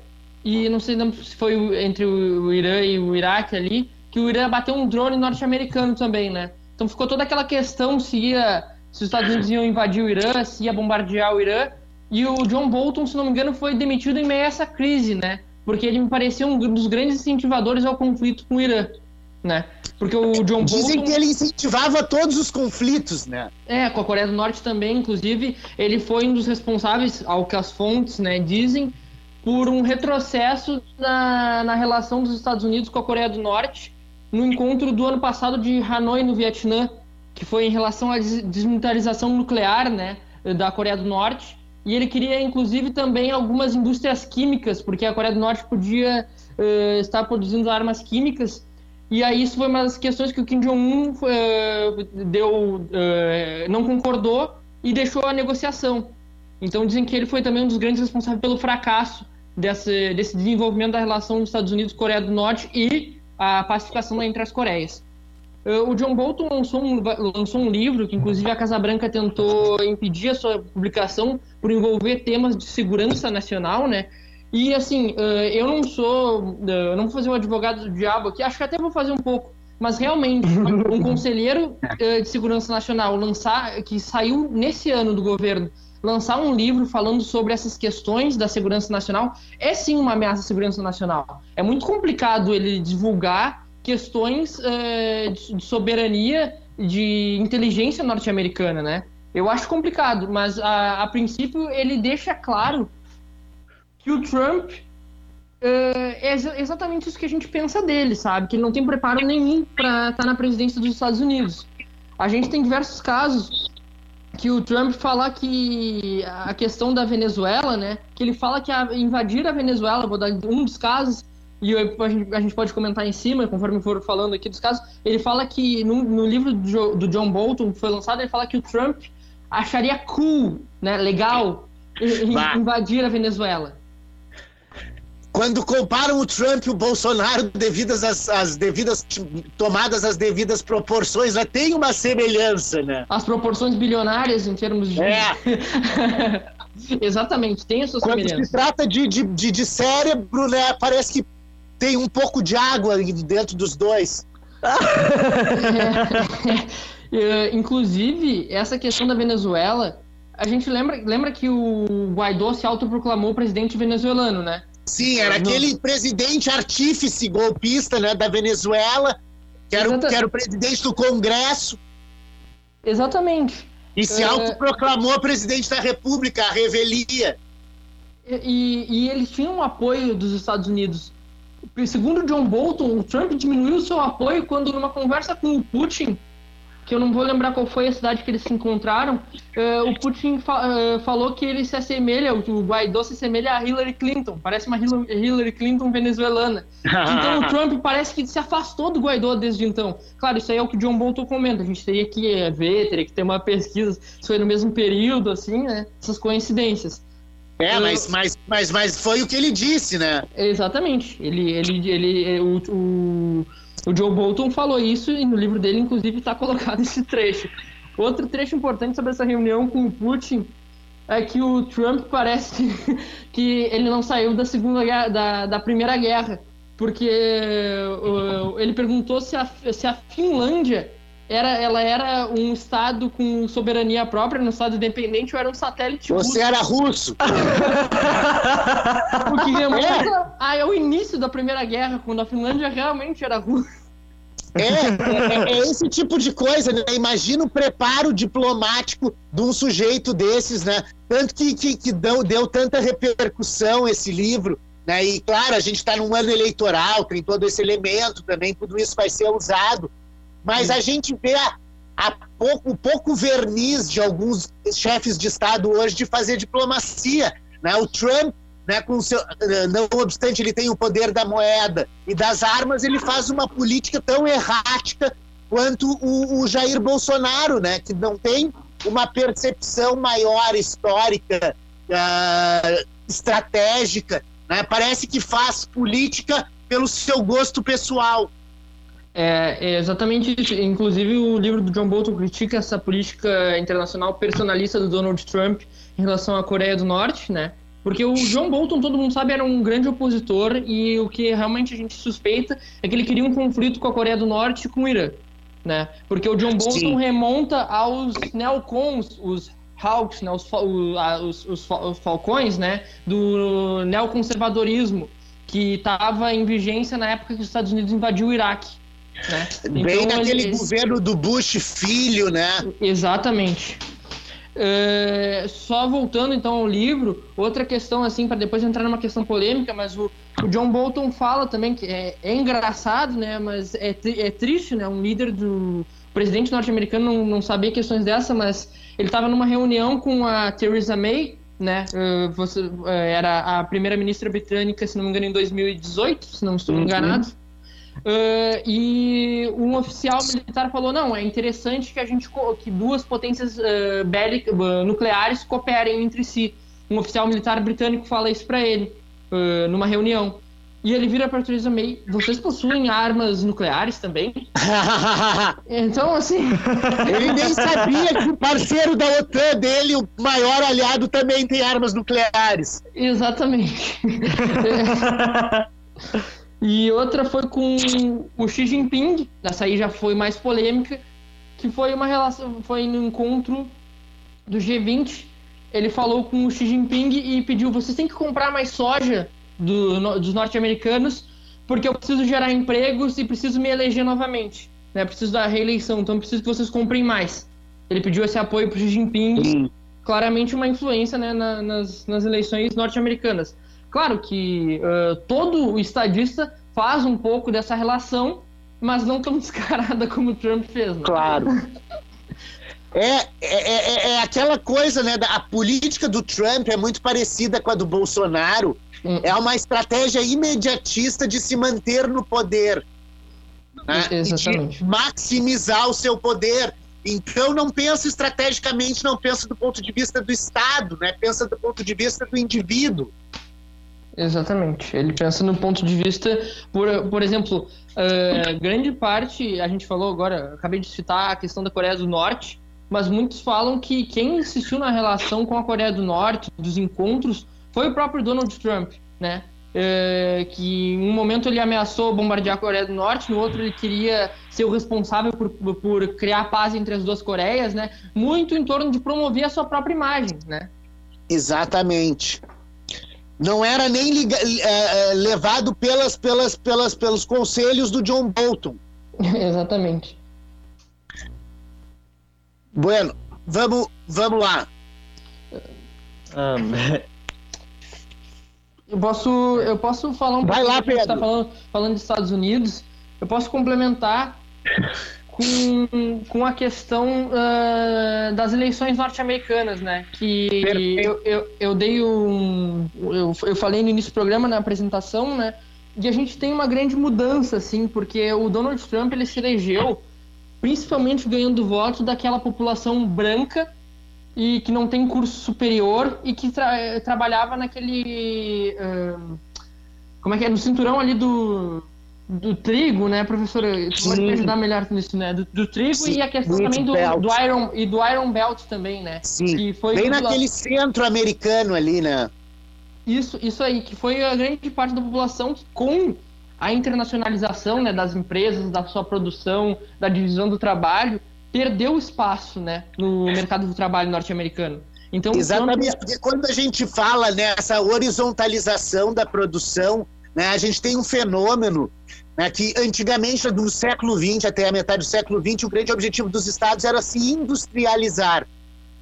e não sei se foi entre o Irã e o Iraque ali, que o Irã bateu um drone norte-americano também, né? Então ficou toda aquela questão se ia, se os Estados Unidos iam invadir o Irã, se ia bombardear o Irã. E o John Bolton, se não me engano, foi demitido em meio a essa crise, né? Porque ele me parecia um dos grandes incentivadores ao conflito com o Irã, né? Porque o John Bolton... Dizem que ele incentivava todos os conflitos, né? É, com a Coreia do Norte também, inclusive, ele foi um dos responsáveis, ao que as fontes né, dizem, por um retrocesso na, na relação dos Estados Unidos com a Coreia do Norte no encontro do ano passado de Hanoi, no Vietnã, que foi em relação à desmilitarização nuclear, né, da Coreia do Norte, e ele queria, inclusive, também algumas indústrias químicas, porque a Coreia do Norte podia uh, estar produzindo armas químicas. E aí isso foi uma das questões que o Kim Jong-un uh, deu, uh, não concordou e deixou a negociação. Então dizem que ele foi também um dos grandes responsáveis pelo fracasso desse, desse desenvolvimento da relação dos Estados Unidos Coreia do Norte e a pacificação entre as Coreias. Uh, o John Bolton lançou um, lançou um livro que, inclusive, a Casa Branca tentou impedir a sua publicação por envolver temas de segurança nacional, né? E, assim, uh, eu não sou... Uh, eu não vou fazer um advogado do diabo aqui, acho que até vou fazer um pouco. Mas, realmente, um conselheiro de segurança nacional lançar, que saiu nesse ano do governo, lançar um livro falando sobre essas questões da segurança nacional é sim uma ameaça à segurança nacional. É muito complicado ele divulgar questões é, de soberania, de inteligência norte-americana, né? Eu acho complicado, mas a, a, princípio ele deixa claro que o Trump é, é exatamente isso que a gente pensa dele, sabe? Que ele não tem preparo nenhum para estar tá na presidência dos Estados Unidos. A gente tem diversos casos que o Trump fala que a questão da Venezuela, né? Que ele fala que a, invadir a Venezuela, vou dar um dos casos, e a gente, a gente, pode comentar em cima, conforme for falando aqui dos casos, ele fala que no, no livro do, do, John Bolton, que foi lançado, ele fala que o Trump acharia cool, né, legal, invadir a Venezuela. Quando comparam o Trump e o Bolsonaro, devidas às, às devidas tomadas as devidas proporções, já tem uma semelhança, né? As proporções bilionárias em termos de. É. Exatamente, tem a sua Quando semelhança. se trata de, de, de, de cérebro, né? Parece que tem um pouco de água dentro dos dois. é, é, inclusive, essa questão da Venezuela, a gente lembra, lembra que o Guaidó se autoproclamou presidente venezuelano, né? Sim, era no... aquele presidente artífice golpista né, da Venezuela, que era, o, que era o presidente do Congresso. Exatamente. E se é... autoproclamou presidente da República, a revelia. E, e, eles tinham um apoio dos Estados Unidos. Segundo John Bolton, o Trump diminuiu seu apoio quando, numa conversa com o Putin, que eu não vou lembrar qual foi a cidade que eles se encontraram, uh, o Putin fa uh, falou que ele se assemelha, o Guaidó se assemelha a Hillary Clinton, parece uma Hillary Clinton venezuelana. então o Trump parece que se afastou do Guaidó desde então. Claro, isso aí é o que John Bolton comenta, a gente teria que ver, teria que ter uma pesquisa se foi no mesmo período, assim, né? Essas coincidências. É, mas, mas, mas, mas foi o que ele disse, né? Exatamente. Ele, ele, ele, o, o, o Joe Bolton falou isso e no livro dele, inclusive, está colocado esse trecho. Outro trecho importante sobre essa reunião com o Putin é que o Trump parece que ele não saiu da segunda guerra, da, da primeira guerra, porque uh, ele perguntou se a, se a Finlândia era, ela era um estado com soberania própria, um estado independente, ou era um satélite Você russo. era russo! o que remota é. ao início da Primeira Guerra, quando a Finlândia realmente era russa. É, é, é, esse tipo de coisa, né? Imagina o preparo diplomático de um sujeito desses, né? Tanto que, que, que deu, deu tanta repercussão esse livro, né? E claro, a gente está num ano eleitoral, tem todo esse elemento também, tudo isso vai ser usado mas a gente vê a, a pouco, o pouco verniz de alguns chefes de Estado hoje de fazer diplomacia. Né? O Trump, né, com seu, não obstante ele tem o poder da moeda e das armas, ele faz uma política tão errática quanto o, o Jair Bolsonaro, né, que não tem uma percepção maior histórica, uh, estratégica. Né? Parece que faz política pelo seu gosto pessoal. É, é, exatamente isso. Inclusive, o livro do John Bolton critica essa política internacional personalista do Donald Trump em relação à Coreia do Norte, né? Porque o John Bolton, todo mundo sabe, era um grande opositor e o que realmente a gente suspeita é que ele queria um conflito com a Coreia do Norte e com o Irã, né? Porque o John Bolton Sim. remonta aos neocons, os Hawks, né? os, os, os, os falcões, né? Do neoconservadorismo que estava em vigência na época que os Estados Unidos invadiu o Iraque. Né? Bem então, naquele ele... governo do Bush filho, né? Exatamente. É, só voltando então ao livro, outra questão assim, para depois entrar numa questão polêmica, mas o, o John Bolton fala também que é, é engraçado, né? Mas é, é triste, né? Um líder do presidente norte-americano não, não sabia questões dessa, mas ele estava numa reunião com a Theresa May, né? Uh, você, uh, era a primeira-ministra britânica, se não me engano, em 2018, se não estou uhum. Uh, e um oficial militar falou: não, é interessante que a gente que duas potências uh, bélicas, uh, nucleares cooperem entre si. Um oficial militar britânico fala isso para ele numa reunião. E ele vira para Theresa May: vocês possuem armas nucleares também? então, assim. ele nem sabia que o parceiro da OTAN dele, o maior aliado, também tem armas nucleares. Exatamente. E outra foi com o Xi Jinping, essa aí já foi mais polêmica, que foi uma relação, foi no encontro do G20. Ele falou com o Xi Jinping e pediu: vocês têm que comprar mais soja do, no, dos norte-americanos, porque eu preciso gerar empregos e preciso me eleger novamente. Né? Preciso da reeleição, então preciso que vocês comprem mais. Ele pediu esse apoio para o Xi Jinping, claramente uma influência né, na, nas, nas eleições norte-americanas. Claro que uh, todo estadista faz um pouco dessa relação, mas não tão descarada como o Trump fez. Né? Claro. É, é, é, é, aquela coisa, né? A política do Trump é muito parecida com a do Bolsonaro Hum. É uma estratégia imediatista de se manter no poder. Né? Exatamente. De maximizar o seu poder. Então não pensa estrategicamente, não pensa do ponto de vista do Estado, né? pensa do ponto de vista do indivíduo. Exatamente. Ele pensa no ponto de vista, por, por exemplo, uh, grande parte, a gente falou agora, acabei de citar a questão da Coreia do Norte, mas muitos falam que quem insistiu na relação com a Coreia do Norte, dos encontros, foi o próprio Donald Trump, né? É, que em um momento ele ameaçou bombardear a Coreia do Norte, no outro ele queria ser o responsável por, por criar paz entre as duas Coreias, né? Muito em torno de promover a sua própria imagem, né? Exatamente. Não era nem liga, é, é levado pelas, pelas, pelas, pelos conselhos do John Bolton. Exatamente. Bueno, vamos, vamos lá. Um, eu posso, eu posso falar um Vai pouco lá, que está falando, falando dos Estados Unidos. Eu posso complementar com, com a questão uh, das eleições norte-americanas, né? Que eu, eu, eu, dei um. Eu, eu falei no início do programa, na apresentação, né? E a gente tem uma grande mudança, assim, porque o Donald Trump ele se elegeu principalmente ganhando votos daquela população branca e que não tem curso superior e que tra trabalhava naquele. Uh, como é que é? No cinturão ali do, do trigo, né, professora? Tu pode me ajudar melhor nisso, né? Do, do trigo Sim, e a questão também do, do, Iron e do Iron Belt também, né? Sim. Que foi Bem naquele centro americano ali, né? Isso, isso aí, que foi a grande parte da população que com a internacionalização né, das empresas, da sua produção, da divisão do trabalho, perdeu espaço né, no mercado do trabalho norte-americano. Então, Exatamente, porque quando a gente fala nessa horizontalização da produção, né, a gente tem um fenômeno né, que antigamente, do século XX até a metade do século XX, o grande objetivo dos estados era se industrializar.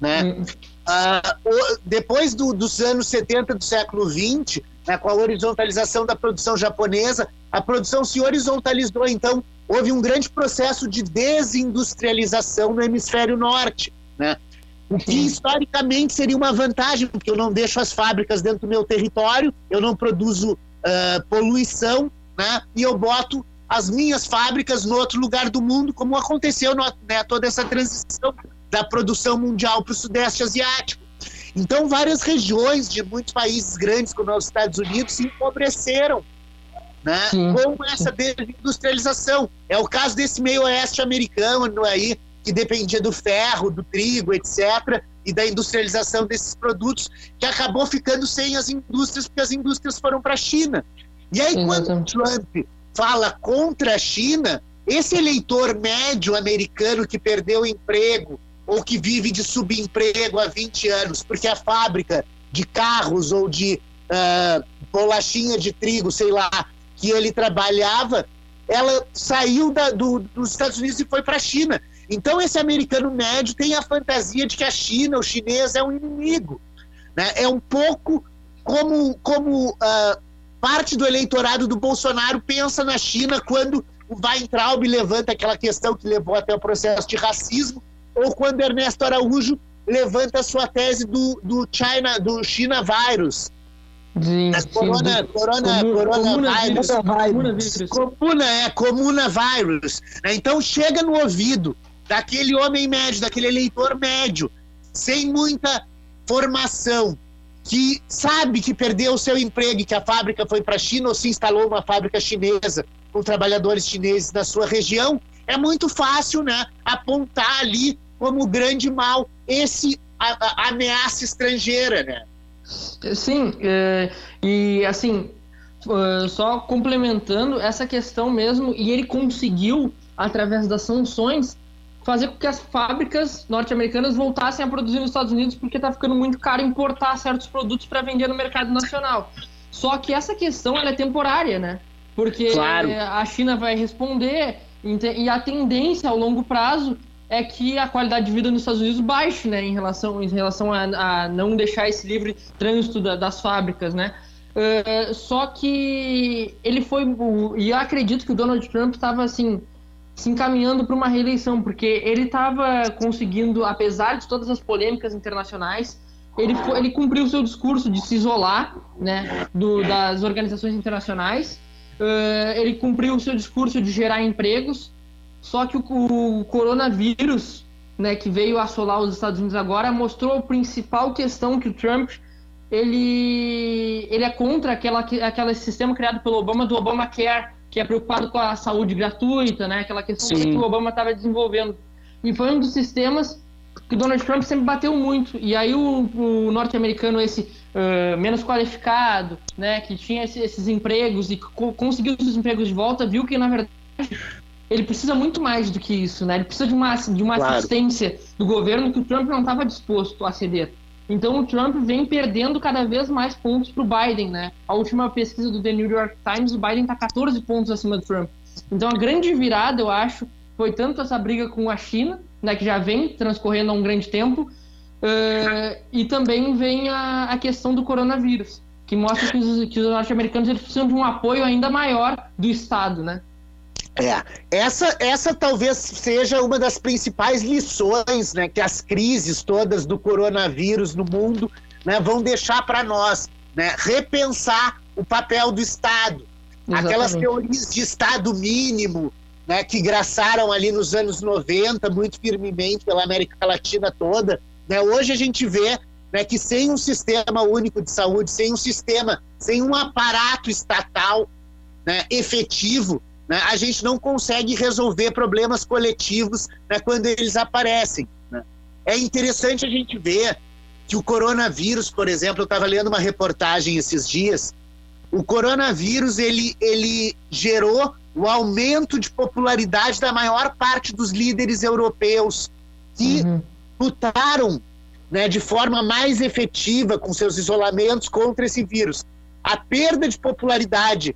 Né? Hum. Uh, depois do, dos anos 70 do século XX, né, com a horizontalização da produção japonesa, a produção se horizontalizou, então houve um grande processo de desindustrialização no hemisfério norte, né? O que historicamente seria uma vantagem, porque eu não deixo as fábricas dentro do meu território, eu não produzo uh, poluição, né? E eu boto as minhas fábricas no outro lugar do mundo, como aconteceu né, toda essa transição da produção mundial para o Sudeste Asiático. Então, várias regiões de muitos países grandes, como os Estados Unidos, se empobreceram né, com essa desindustrialização. É o caso desse meio oeste americano aí, que dependia do ferro, do trigo, etc., e da industrialização desses produtos, que acabou ficando sem as indústrias, porque as indústrias foram para a China. E aí, quando Trump fala contra a China, esse eleitor médio americano que perdeu emprego ou que vive de subemprego há 20 anos, porque a fábrica de carros ou de uh, bolachinha de trigo, sei lá, que ele trabalhava, ela saiu da, do, dos Estados Unidos e foi para a China. Então, esse americano médio tem a fantasia de que a China, o chinês, é um inimigo. Né? É um pouco como, como uh, parte do eleitorado do Bolsonaro pensa na China quando o Weintraub levanta aquela questão que levou até o processo de racismo, ou quando Ernesto Araújo levanta a sua tese do, do China, do China Virus, corona, corona, comuna, corona vírus, comuna é, comuna vírus. Né? Então chega no ouvido daquele homem médio, daquele eleitor médio, sem muita formação, que sabe que perdeu o seu emprego e que a fábrica foi para a China ou se instalou uma fábrica chinesa com trabalhadores chineses na sua região, é muito fácil né, apontar ali como grande mal esse a, a ameaça estrangeira, né? Sim, é, e assim, é, só complementando essa questão mesmo, e ele conseguiu, através das sanções, fazer com que as fábricas norte-americanas voltassem a produzir nos Estados Unidos, porque está ficando muito caro importar certos produtos para vender no mercado nacional. Só que essa questão é temporária, né? Porque claro. a China vai responder e a tendência ao longo prazo é que a qualidade de vida nos Estados Unidos baixe, né, em relação, em relação a, a não deixar esse livre trânsito da, das fábricas, né. Uh, só que ele foi, e eu acredito que o Donald Trump estava assim se encaminhando para uma reeleição, porque ele estava conseguindo, apesar de todas as polêmicas internacionais, ele, ele cumpriu o seu discurso de se isolar né, do, das organizações internacionais, uh, ele cumpriu o seu discurso de gerar empregos, só que o, o coronavírus, né, que veio assolar os Estados Unidos agora, mostrou a principal questão que o Trump ele, ele é contra aquela, aquele sistema criado pelo Obama do Obamacare, que é preocupado com a saúde gratuita, né, aquela questão Sim. que o Obama estava desenvolvendo. E foi um dos sistemas que Donald Trump sempre bateu muito. E aí o, o norte-americano, esse uh, menos qualificado, né, que tinha esse, esses empregos e co conseguiu esses empregos de volta, viu que na verdade ele precisa muito mais do que isso, né? Ele precisa de uma, de uma claro. assistência do governo que o Trump não estava disposto a ceder. Então o Trump vem perdendo cada vez mais pontos para o Biden, né? A última pesquisa do The New York Times, o Biden está 14 pontos acima do Trump. Então a grande virada, eu acho, foi tanto essa briga com a China, né, que já vem transcorrendo há um grande tempo, uh, e também vem a, a, questão do coronavírus, que mostra que os, os norte-americanos precisam de um apoio ainda maior do Estado, né? É, essa, essa talvez seja uma das principais lições né, que as crises todas do coronavírus no mundo né, vão deixar para nós, né, repensar o papel do Estado. Exatamente. Aquelas teorias de Estado mínimo, né, que graçaram ali nos anos 90 muito firmemente pela América Latina toda. Né? Hoje a gente vê né, que sem um sistema único de saúde, sem um sistema, sem um aparato estatal né, efetivo, né, a gente não consegue resolver problemas coletivos né, quando eles aparecem. Né? É interessante a gente ver que o coronavírus, por exemplo, eu estava lendo uma reportagem esses dias, o coronavírus ele, ele gerou o aumento de popularidade da maior parte dos líderes europeus que uhum. lutaram né, de forma mais efetiva com seus isolamentos contra esse vírus. A perda de popularidade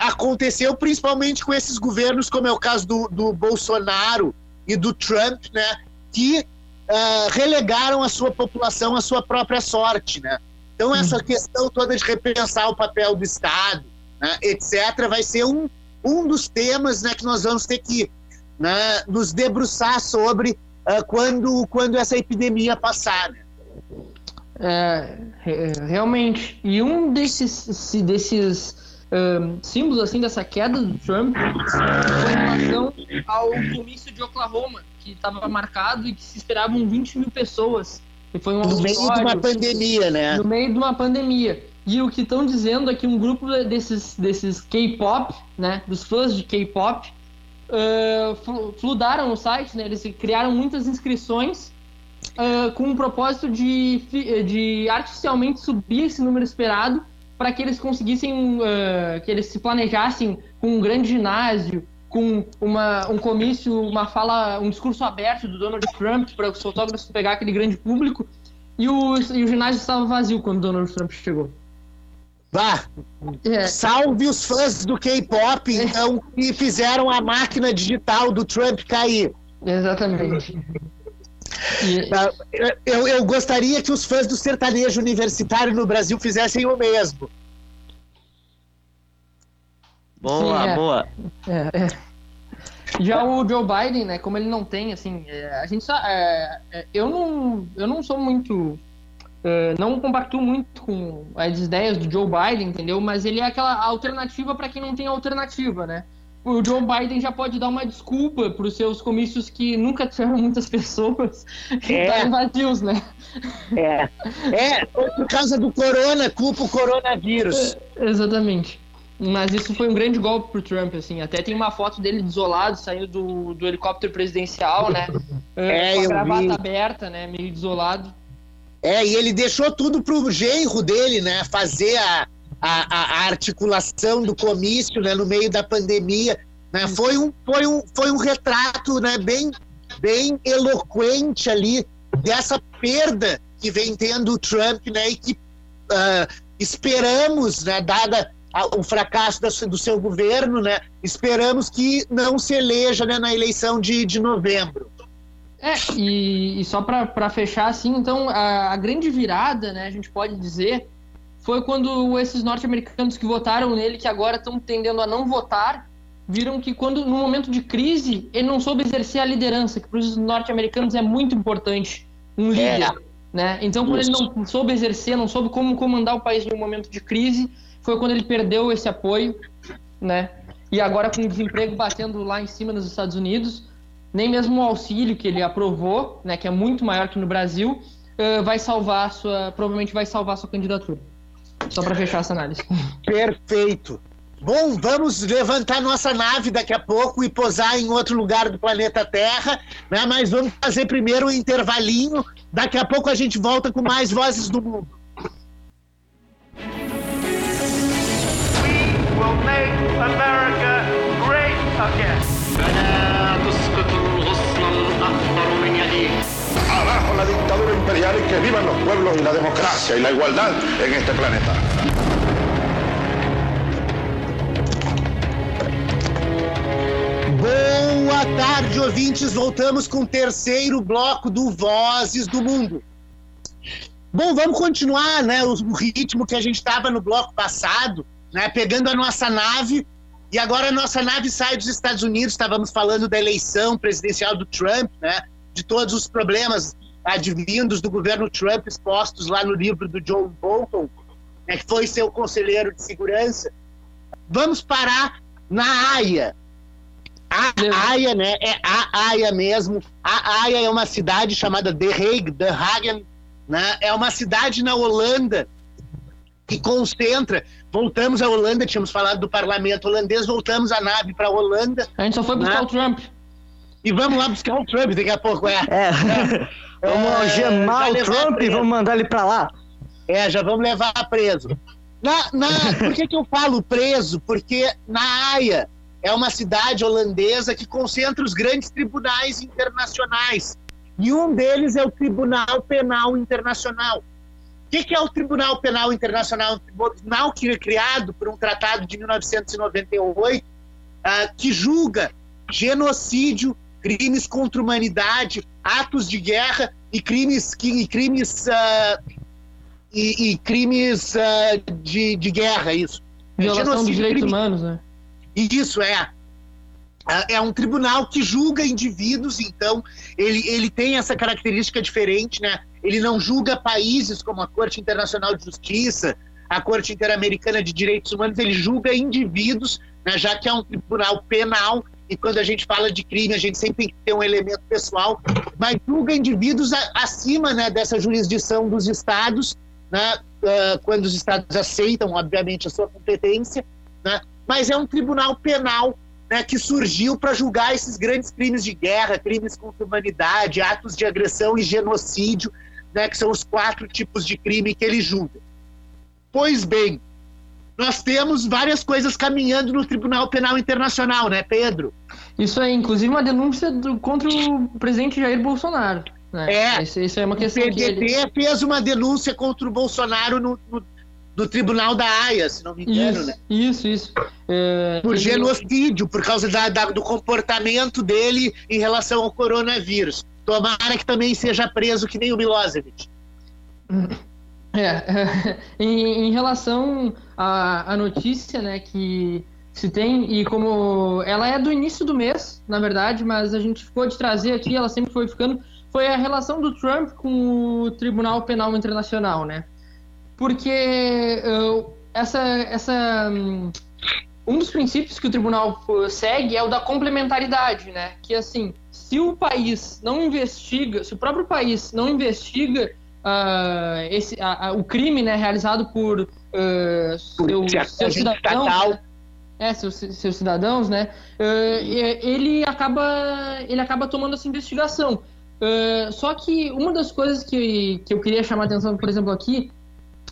aconteceu principalmente com esses governos, como é o caso do, do Bolsonaro e do Trump, né, que uh, relegaram a sua população à sua própria sorte. Né? Então, essa uhum. questão toda de repensar o papel do Estado, né, etc., vai ser um, um dos temas né, que nós vamos ter que né, nos debruçar sobre uh, quando, quando essa epidemia passar. Né? É, realmente. E um desses, desses um, símbolos assim dessa queda do Trump foi em relação ao comício de Oklahoma, que estava marcado e que se esperavam 20 mil pessoas. E foi um no meio de uma pandemia, né? No meio de uma pandemia. E o que estão dizendo é que um grupo desses, desses K-pop, né, dos fãs de K-pop, uh, fludaram o site, né, eles criaram muitas inscrições uh, com o propósito de, de artificialmente subir esse número esperado para que eles conseguissem, uh, que eles se planejassem com um grande ginásio, com uma, um comício, uma fala, um discurso aberto do Donald Trump para os fotógrafos pegar aquele grande público. E o, e o ginásio estava vazio quando Donald Trump chegou. Vá! É. Salve os fãs do K-pop, então, que fizeram a máquina digital do Trump cair. Exatamente. Ah, eu, eu gostaria que os fãs do sertanejo universitário no Brasil fizessem o mesmo. Boa, Sim, é. boa. É, é. Já o Joe Biden, né, como ele não tem, assim, é, a gente é, é, eu não, eu não sou muito não compactuo muito com as ideias do Joe Biden, entendeu? Mas ele é aquela alternativa para quem não tem alternativa, né? O Joe Biden já pode dar uma desculpa para os seus comícios que nunca tiveram muitas pessoas e é. Tá vazios, né? É. É, por causa do corona, culpa o coronavírus. É, exatamente. Mas isso foi um grande golpe pro Trump, assim. Até tem uma foto dele isolado, saindo do, do helicóptero presidencial, né? É, com a gravata vi. aberta, né? Meio isolado. É, e ele deixou tudo pro genro dele, né? Fazer a, a, a articulação do comício né? no meio da pandemia. Né? Foi, um, foi, um, foi um retrato né? bem, bem eloquente ali dessa perda que vem tendo o Trump, né? E que uh, esperamos, né? Dada o fracasso do seu governo, né? Esperamos que não se eleja né, na eleição de, de novembro. É, e, e só para fechar, assim, então, a, a, grande virada, né, a gente pode dizer, foi quando esses norte-americanos que votaram nele, que agora estão tendendo a não votar, viram que quando, no momento de crise, ele não soube exercer a liderança, que para os norte-americanos é muito importante um é. líder. É. né? Então, quando Isso. ele não soube exercer, não soube como comandar o país em um momento de crise, foi quando ele perdeu esse apoio, né? E agora com o desemprego batendo lá em cima nos Estados Unidos, nem mesmo o auxílio que ele aprovou, né, que é muito maior que no Brasil, uh, vai salvar sua, provavelmente vai salvar sua candidatura. Só para fechar essa análise. Perfeito. Bom, vamos levantar nossa nave daqui a pouco e posar em outro lugar do planeta Terra, né? Mas vamos fazer primeiro um intervalinho. Daqui a pouco a gente volta com mais vozes do mundo. Imperial y que vivan los pueblos y la democracia y la igualdad en este planeta. Boa tarde, ouvintes. Voltamos com o terceiro bloco do Vozes do Mundo. Bom, vamos continuar né, o, ritmo que a gente estava no bloco passado, né, pegando a nossa nave. E agora a nossa nave sai dos Estados Unidos. Estávamos falando da eleição presidencial do Trump, né, de todos os problemas advindos do governo Trump expostos lá no livro do John Bolton, né, que foi seu conselheiro de segurança. Vamos parar na AIA, a Haia, né? É a Haia mesmo. A Haia é uma cidade chamada The Hague, The Hagen, né? É uma cidade na Holanda que concentra. Voltamos à Holanda, tínhamos falado do parlamento holandês, voltamos a nave para a Holanda. A gente só foi buscar né? o Trump. E vamos lá buscar o Trump daqui a pouco, é. é. é. Vamos algemar o Trump preso. e vamos mandar ele para lá. É, já vamos levar preso. Na, na, por que, que eu falo preso? Porque na Haia é uma cidade holandesa que concentra os grandes tribunais internacionais. E um deles é o Tribunal Penal Internacional. O que, é o Tribunal Penal Internacional? Um tribunal que é criado por um tratado de 1998 uh, ah, que julga genocídio, crimes contra a humanidade, atos de guerra e crimes, e crimes, uh, e, e, crimes uh, de, de guerra, isso. Violação dos direitos crime, humanos, né? Isso é. É um tribunal que julga indivíduos, então ele, ele tem essa característica diferente, né? Ele não julga países como a Corte Internacional de Justiça, a Corte Interamericana de Direitos Humanos, ele julga indivíduos, né? já que é um tribunal penal, e quando a gente fala de crime, a gente sempre tem que ter um elemento pessoal, mas julga indivíduos acima né, dessa jurisdição dos estados, né? Uh, quando os estados aceitam, obviamente, a sua competência, né? mas é um tribunal penal né, que surgiu para julgar esses grandes crimes de guerra, crimes contra a humanidade, atos de agressão e genocídio, né, que são os quatro tipos de crime que ele julga. Pois bem, nós temos várias coisas caminhando no Tribunal Penal Internacional, né, Pedro? Isso é, inclusive, uma denúncia do, contra o presidente Jair Bolsonaro. Né? É, isso, isso é uma questão o PDT que ele... fez uma denúncia contra o Bolsonaro no, no do Tribunal da Haia, se não me engano, isso, né? Isso, isso. É, por genocídio, por causa da, da, do comportamento dele em relação ao coronavírus. Tomara que também seja preso que nem o Milosevic. É, é em, em, relação à, à notícia, né, que se tem, e como ela é do início do mês, na verdade, mas a gente ficou de trazer aqui, ela sempre foi ficando, foi a relação do Trump com o Tribunal Penal Internacional, né? porque uh, essa, essa, um, dos princípios que o tribunal segue é o da complementaridade, né? Que assim, se o país não investiga, se o próprio país não investiga uh, esse, o crime né, realizado por, uh, seu, seus cidadãos, né? é, seus, seus, cidadãos, né? ele acaba ele acaba tomando essa investigação. só que uma das coisas que, que eu queria chamar a atenção, por exemplo, aqui,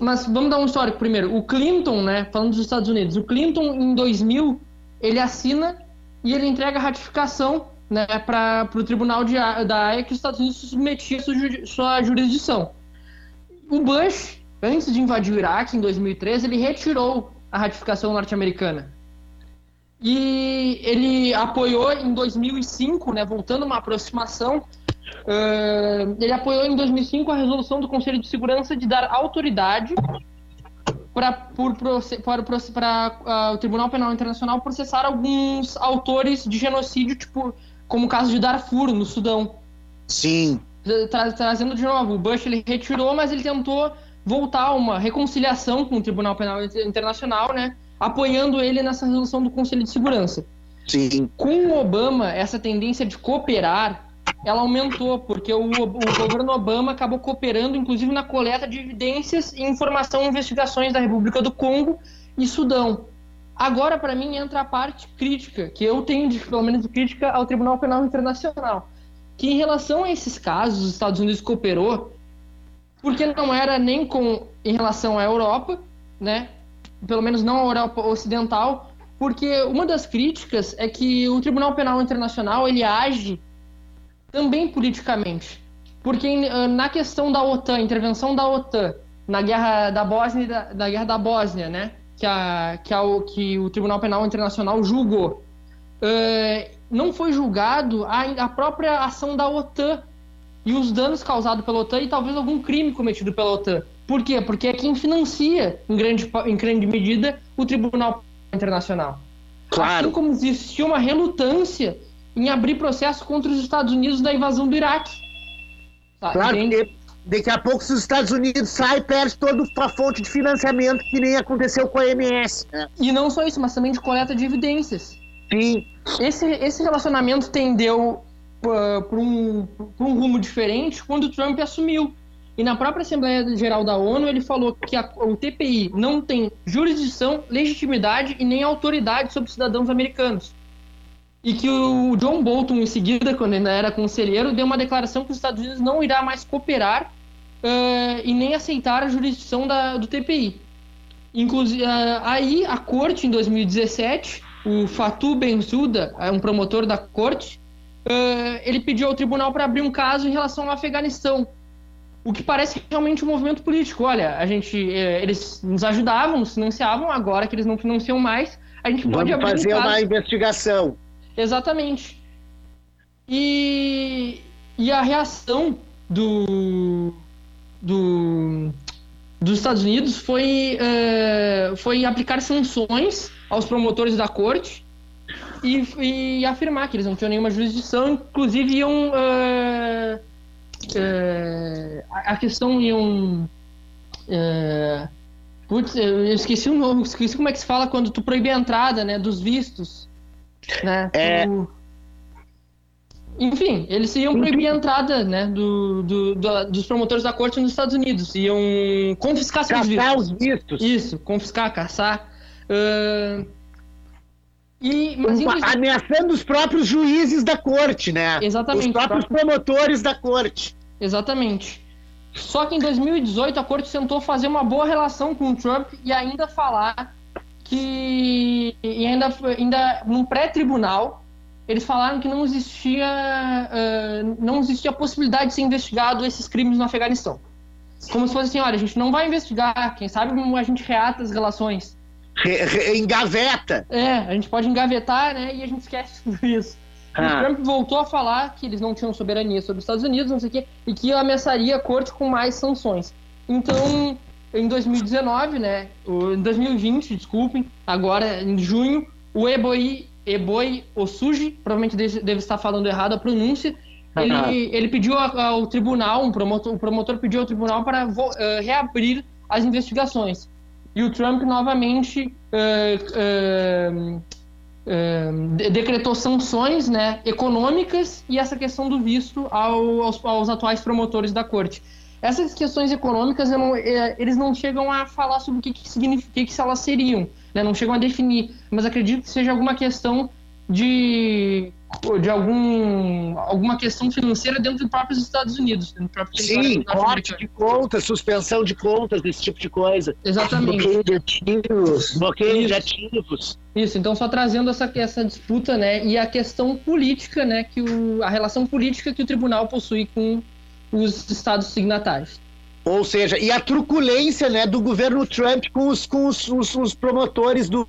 mas vamos dar um histórico primeiro. O Clinton, né, falando dos Estados Unidos, o Clinton em 2000 ele assina e ele entrega a ratificação né, para o tribunal de, da AIA que os Estados Unidos submetia sua, sua jurisdição. O Bush, antes de invadir o Iraque em 2013, ele retirou a ratificação norte-americana. E ele apoiou em 2005, né, voltando uma aproximação, Uh, ele apoiou em 2005 a resolução do Conselho de Segurança de dar autoridade para uh, o Tribunal Penal Internacional processar alguns autores de genocídio, tipo como o caso de Darfur, no Sudão. Sim. tra trazendo de novo, o Bush ele retirou, mas ele tentou voltar a uma reconciliação com o Tribunal Penal Internacional, né? Apoiando ele nessa resolução do Conselho de Segurança. Sim. Com o Obama, essa tendência de cooperar, ela aumentou, porque o, o governo Obama acabou cooperando, inclusive, na coleta de evidências e informação e investigações da República do Congo e Sudão. Agora, para mim, entra a parte crítica, que eu tenho, de, pelo menos, de crítica ao Tribunal Penal Internacional. Que, em relação a esses casos, os Estados Unidos cooperou, porque não era nem com em relação à Europa, né? Pelo menos não à Europa Ocidental, porque uma das críticas é que o Tribunal Penal Internacional ele age também politicamente. Porque na questão da OTAN, intervenção da OTAN na guerra da Bósnia, da, da guerra da Bósnia, né? que, a, que, a, que o Tribunal Penal Internacional julgou. Uh, não foi julgado a, a própria ação da OTAN e os danos causados pela OTAN e talvez algum crime cometido pela OTAN. Por quê? Porque é quem financia, em grande, em grande medida, o Tribunal Internacional. Claro. Assim como existia uma relutância em abrir processo contra os Estados Unidos da invasão do Iraque. Claro, porque Daqui a pouco, se os Estados Unidos saem, perde toda a fonte de financiamento, que nem aconteceu com a MS. Né? E não só isso, mas também de coleta de evidências. Sim. Esse, esse relacionamento tendeu para um, um rumo diferente quando o Trump assumiu. E na própria Assembleia Geral da ONU, ele falou que a, o TPI não tem jurisdição, legitimidade e nem autoridade sobre cidadãos americanos. E que o John Bolton, em seguida, quando ainda era conselheiro, deu uma declaração que os Estados Unidos não irá mais cooperar uh, e nem aceitar a jurisdição da, do TPI. Inclusive, uh, aí a corte, em 2017, o Fatou Bensouda, é um promotor da corte, uh, ele pediu ao tribunal para abrir um caso em relação ao Afeganistão. O que parece realmente um movimento político. Olha, a gente, eles nos ajudavam, nos financiavam, agora que eles não financiam mais, a gente pode Vamos abrir fazer um caso. uma investigação. Exatamente. E, e a reação do, do, dos Estados Unidos foi, uh, foi aplicar sanções aos promotores da corte e, e, afirmar que eles não tinham nenhuma jurisdição, inclusive iam. Uh, uh, a questão iam. Putz, eu esqueci o nome, esqueci como é que se fala quando tu proíbe a entrada né, dos vistos. Né? É. Tu, enfim, eles iam proibir a entrada né, do, do, do, dos promotores da corte nos Estados Unidos. Iam confiscar seus caçar vistos. os vistos. Isso, confiscar, caçar. Uh... E, mas, um, ameaçando os próprios juízes da corte, né? Exatamente. Os próprios promotores da corte. Exatamente. Só que em 2018 a corte tentou fazer uma boa relação com o Trump e ainda falar que. E ainda, ainda num pré-tribunal eles falaram que não existia, uh, não existia possibilidade de ser investigado esses crimes no Afeganistão. Como se fosse assim, olha, a gente não vai investigar, quem sabe a gente reata as relações. Re, re, engaveta. É, a gente pode engavetar, né, e a gente esquece tudo isso. Ah. O Trump voltou a falar que eles não tinham soberania sobre os Estados Unidos, não sei o quê, e que ameaçaria a corte com mais sanções. Então, em 2019, né, em 2020, desculpem, agora em junho, o EBOI Eboi Osuji, provavelmente deve estar falando errado a pronúncia, ele, ele pediu ao tribunal, um promotor, o promotor pediu ao tribunal para uh, reabrir as investigações. E o Trump novamente uh, uh, decretou sanções né, econômicas e essa questão do visto ao, aos, aos, atuais promotores da corte. Essas questões econômicas, não, eh, eles não chegam a falar sobre o que, que significa, que, que elas seriam né, não chegam a definir, mas acredito que seja alguma questão de, de algum, alguma questão financeira dentro dos próprios Estados Unidos. Dentro do próprio Sim, corte de contas, suspensão de contas, esse tipo de coisa. Exatamente. Bloqueio de ativos. Bloqueio de ativos. Isso, então só trazendo essa, essa disputa, né, e a questão política, né, que o, a relação política que o tribunal possui com os estados signatários. Ou seja, e a truculência né, do governo Trump com os, com os, os, os promotores do,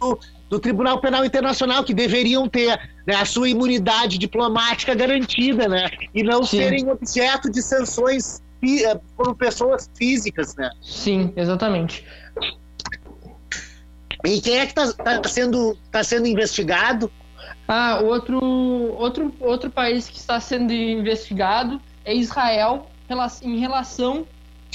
do Tribunal Penal Internacional, que deveriam ter né, a sua imunidade diplomática garantida, né? E não Sim. serem objeto de sanções eh, por pessoas físicas, né? Sim, exatamente. E quem é que está tá sendo, tá sendo investigado? Ah, outro, outro, outro país que está sendo investigado é Israel em relação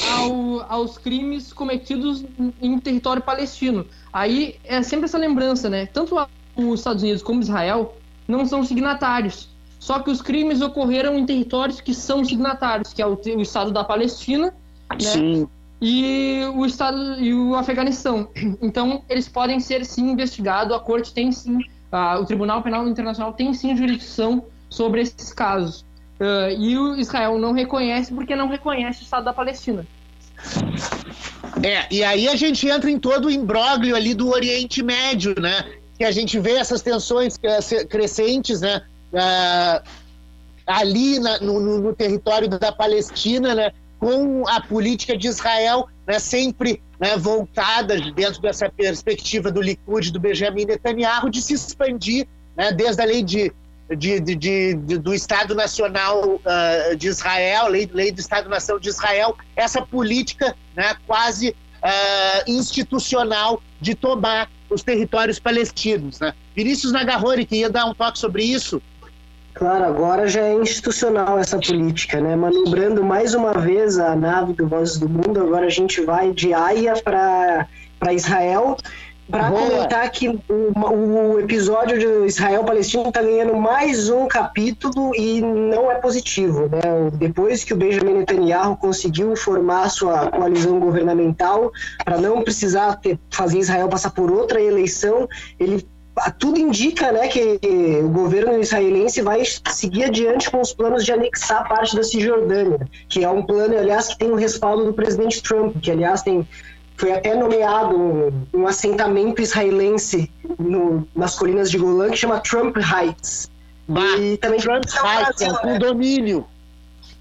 ao, aos crimes cometidos em território palestino. Aí é sempre essa lembrança, né? Tanto os Estados Unidos como Israel não são signatários. Só que os crimes ocorreram em territórios que são signatários, que é o, o Estado da Palestina né? E o Estado e o Afeganistão. Então eles podem ser sim investigados. A Corte tem sim, uh, o Tribunal Penal Internacional tem sim jurisdição sobre esses casos. Uh, e o Israel não reconhece porque não reconhece o Estado da Palestina. É, e aí a gente entra em todo o imbróglio ali do Oriente Médio, né? Que a gente vê essas tensões crescentes, né? Uh, ali na, no, no, território da Palestina, né? Com a política de Israel, né? Sempre né, voltada dentro dessa perspectiva do Likud, do Benjamin Netanyahu, de se expandir, né? Desde a lei de de, de, de, do Estado Nacional uh, de Israel, lei, lei do Estado-nação de Israel, essa política né, quase uh, institucional de tomar os territórios palestinos. Né? Vinícius Nagarrori, que ia dar um toque sobre isso. Claro, agora já é institucional essa política, né? Manobrando mais uma vez a nave do Vozes do Mundo, agora a gente vai de Haia para Israel para comentar que o, o, episódio de Israel-Palestina está ganhando mais um capítulo e não é positivo. Né? Depois que o Benjamin Netanyahu conseguiu formar sua coalizão governamental para não precisar ter, fazer Israel passar por outra eleição, ele tudo indica né, que o governo israelense vai seguir adiante com os planos de anexar parte da Cisjordânia, que é um plano, aliás, que tem o respaldo do presidente Trump, que, aliás, tem foi até nomeado um, um assentamento israelense no, nas colinas de Golã que chama Trump Heights. Bah, e também Trump Heights, é um condomínio.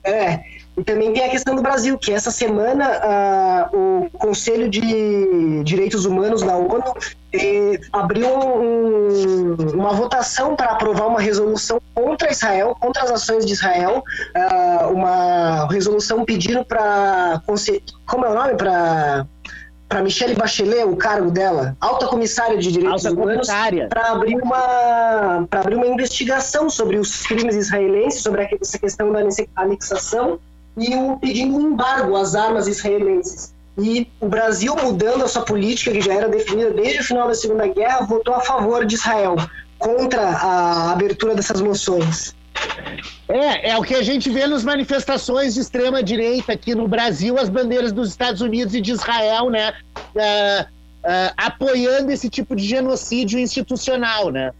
É, e também tem a questão do Brasil, que essa semana uh, o Conselho de Direitos Humanos da ONU eh, abriu um, uma votação para aprovar uma resolução contra Israel, contra as ações de Israel, uh, uma resolução pedindo para. Como é o nome? Para para Michelle Bachelet, o cargo dela, alta comissária de direitos alta humanos, para abrir uma para abrir uma investigação sobre os crimes israelenses, sobre essa questão da anexação e o pedindo um embargo às armas israelenses. E o Brasil, mudando a sua política, que já era definida desde o final da Segunda Guerra, votou a favor de Israel, contra a abertura dessas moções. É, é o que a gente vê nas manifestações de extrema direita aqui no Brasil, as bandeiras dos Estados Unidos e de Israel, né, uh, uh, apoiando esse tipo de genocídio institucional, né.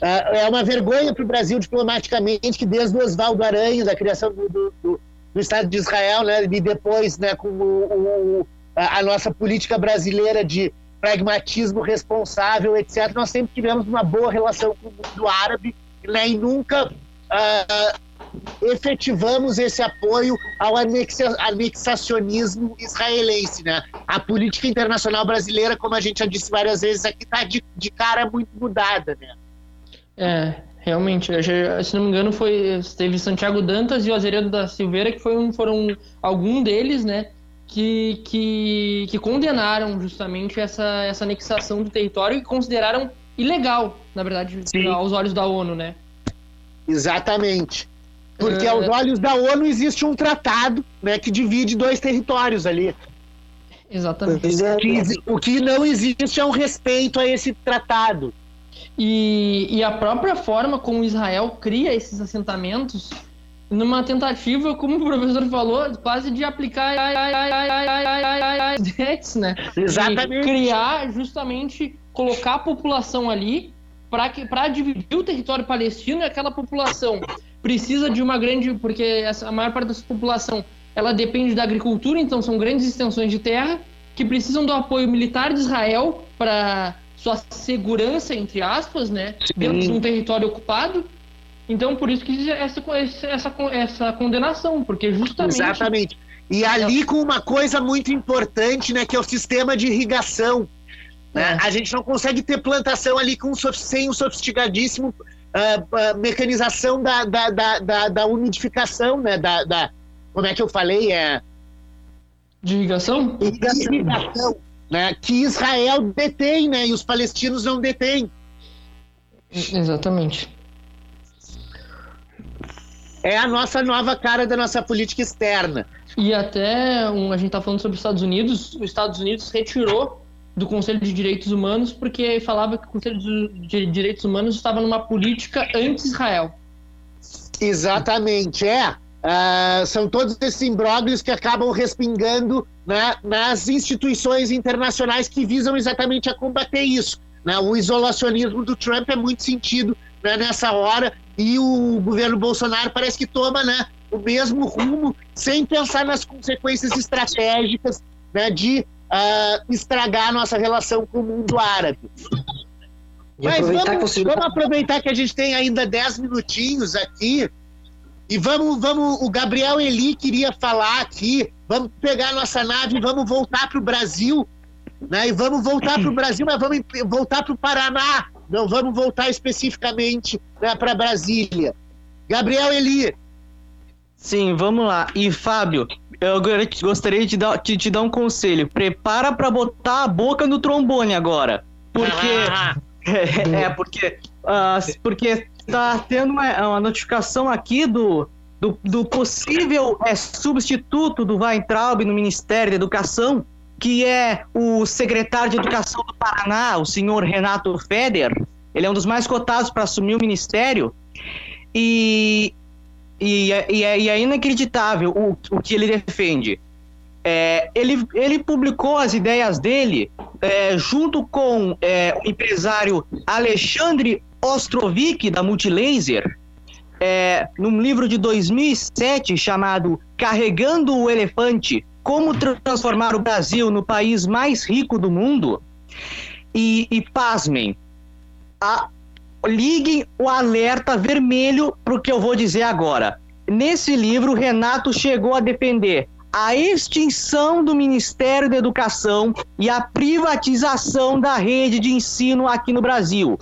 Uh, é uma vergonha para o Brasil diplomaticamente que desde o Oswaldo Aranha, da criação do, do, do, do, Estado de Israel, né, e depois, né, com o, o, a, a nossa política brasileira de pragmatismo responsável, etc., nós sempre tivemos uma boa relação com o mundo árabe, né, e nunca uh, efetivamos esse apoio ao anexa, anexacionismo israelense. Né? A política internacional brasileira, como a gente já disse várias vezes aqui, está de, de, cara muito mudada. Né? É, realmente. Se não me engano, foi teve Santiago Dantas e o Azeredo da Silveira, que foi foram algum deles, né? Que, que, que condenaram justamente essa, essa anexação do território e consideraram ilegal, na verdade, Sim. aos olhos da ONU, né? Exatamente. Porque aos é. olhos da ONU existe um tratado né, que divide dois territórios ali. Exatamente. O que não existe é um respeito a esse tratado. E, e a própria forma como Israel cria esses assentamentos, numa tentativa, como o professor falou, quase de aplicar né? Exatamente. criar justamente, colocar a população ali para dividir o território palestino aquela população precisa de uma grande porque essa, a maior parte dessa população ela depende da agricultura então são grandes extensões de terra que precisam do apoio militar de Israel para sua segurança entre aspas né Sim. dentro de um território ocupado. Então por isso que essa essa essa condenação porque justamente exatamente. E ali com uma coisa muito importante né que é o sistema de irrigação né? É. A gente não consegue ter plantação ali com, sem o sofisticadíssimo uh, uh, mecanização da, da, da, da, da umidificação, né? Da, da, como é que eu falei? É... De irrigação? Irrigação. irrigação né? Que Israel detém, né? E os palestinos não detêm. Exatamente. é a nossa nova cara da nossa política externa. E até um, a gente está falando sobre os Estados Unidos, os Estados Unidos retirou do Conselho de Direitos Humanos porque falava que o Conselho de Direitos Humanos estava numa política anti-Israel. Exatamente, é. Uh, são todos esses imbróglios que acabam respingando né, nas instituições internacionais que visam exatamente a combater isso. Né? O isolacionismo do Trump é muito sentido né, nessa hora e o governo Bolsonaro parece que toma né, o mesmo rumo sem pensar nas consequências estratégicas né, de uh, estragar a nossa relação com o mundo árabe. Mas vamos, vamos aproveitar que a gente tem ainda 10 minutinhos aqui e vamos, vamos, o Gabriel Eli queria falar aqui, vamos pegar a nossa nave e vamos voltar para o Brasil, né? E vamos voltar para o Brasil, mas vamos voltar para o Paraná, não vamos voltar especificamente né, para Brasília. Gabriel Eli. Sim, vamos lá. E Fábio, eu gostaria de, dar, de te dar um conselho. Prepara para botar a boca no trombone agora, porque ah. é, é, porque uh, porque está tendo uma, uma, notificação aqui do, do, do possível é, substituto do Weintraub no Ministério da Educação, que é o secretário de Educação do Paraná, o senhor Renato Feder. Ele é um dos mais cotados para assumir o ministério. E, e, é, e, é, e é inacreditável o, o que ele defende. É, ele, ele publicou as ideias dele é, junto com é, o empresário Alexandre Ostrovic, da Multilaser, é, num livro de 2007 chamado Carregando o Elefante: Como Transformar o Brasil no País Mais Rico do Mundo. E, e pasmem, a, liguem o alerta vermelho para o que eu vou dizer agora. Nesse livro, Renato chegou a defender a extinção do Ministério da Educação e a privatização da rede de ensino aqui no Brasil.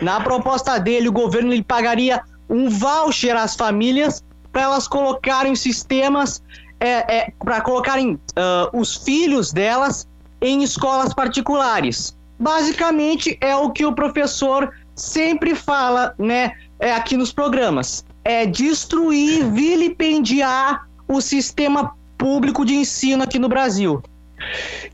Na proposta dele, o governo lhe pagaria um voucher às famílias para elas colocarem sistemas, é, é, para colocarem uh, os filhos delas em escolas particulares. Basicamente é o que o professor sempre fala, né, é, aqui nos programas. É destruir, vilipendiar o sistema público de ensino aqui no Brasil.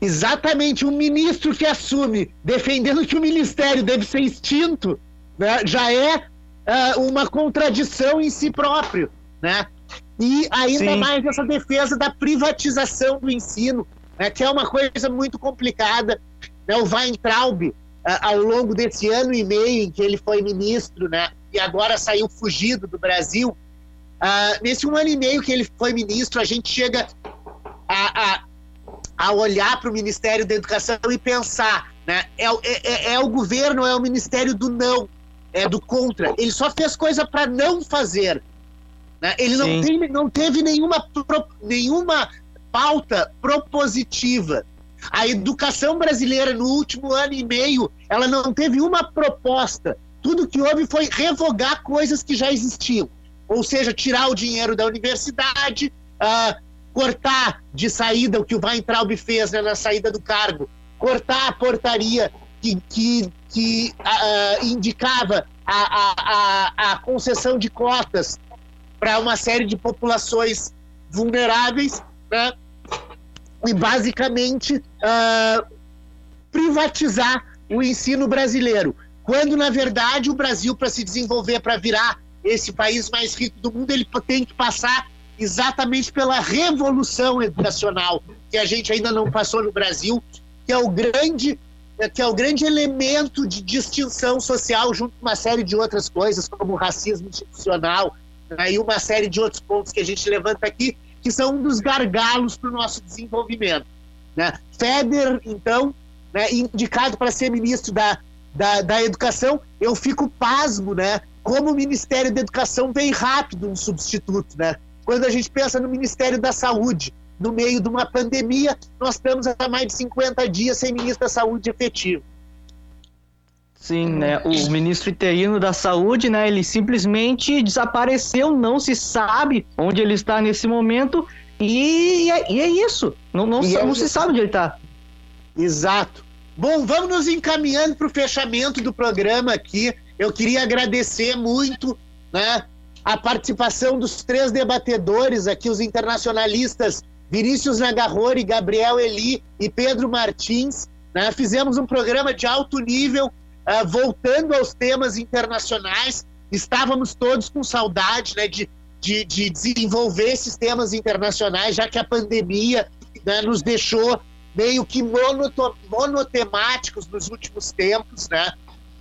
Exatamente, um ministro que assume defendendo que o ministério deve ser extinto, né, já é uh, uma contradição em si próprio, né? E ainda Sim. mais essa defesa da privatização do ensino, né, que é uma coisa muito complicada. Né? O Weintraub, ao longo desse ano e meio em que ele foi ministro, né, e agora saiu fugido do Brasil, uh, nesse um ano e meio que ele foi ministro, a gente chega a, a a olhar para o Ministério da Educação e pensar, né? É, é, é, é, o governo, é o Ministério do não, é do contra. Ele só fez coisa para não fazer. Né? Ele não, tem, não teve nenhuma, pro, nenhuma pauta propositiva. A educação brasileira no último ano e meio, ela não teve uma proposta. Tudo que houve foi revogar coisas que já existiam. Ou seja, tirar o dinheiro da universidade, uh, cortar de saída o que o Weintraub fez né, na saída do cargo, cortar a portaria que, que, que uh, indicava a, a, a, concessão de cotas para uma série de populações vulneráveis, né? E basicamente uh, privatizar o ensino brasileiro. Quando, na verdade, o Brasil, para se desenvolver, para virar esse país mais rico do mundo, ele tem que passar exatamente pela revolução educacional que a gente ainda não passou no Brasil, que é o grande que é o grande elemento de distinção social junto com uma série de outras coisas, como o racismo institucional né, e uma série de outros pontos que a gente levanta aqui, que são um dos gargalos para o nosso desenvolvimento. Né? Feder, então, né, indicado para ser ministro da, da, da Educação, eu fico pasmo, né? Como o Ministério da Educação vem rápido um substituto, né? Quando a gente pensa no Ministério da Saúde, no meio de uma pandemia, nós estamos há mais de 50 dias sem ministro da Saúde efetivo. Sim, né? O ministro interino da Saúde, né? Ele simplesmente desapareceu, não se sabe onde ele está nesse momento e, é, e é, isso. Não, não, não é se sabe onde ele está. Exato. Bom, vamos nos encaminhando para o fechamento do programa aqui. Eu queria agradecer muito, né? a participação dos três debatedores aqui, os internacionalistas Vinícius Nagarrori, Gabriel Eli e Pedro Martins. Né? Fizemos um programa de alto nível, uh, voltando aos temas internacionais. Estávamos todos com saudade né, de, de, de desenvolver esses temas internacionais, já que a pandemia né, nos deixou meio que monotemáticos nos últimos tempos. Né?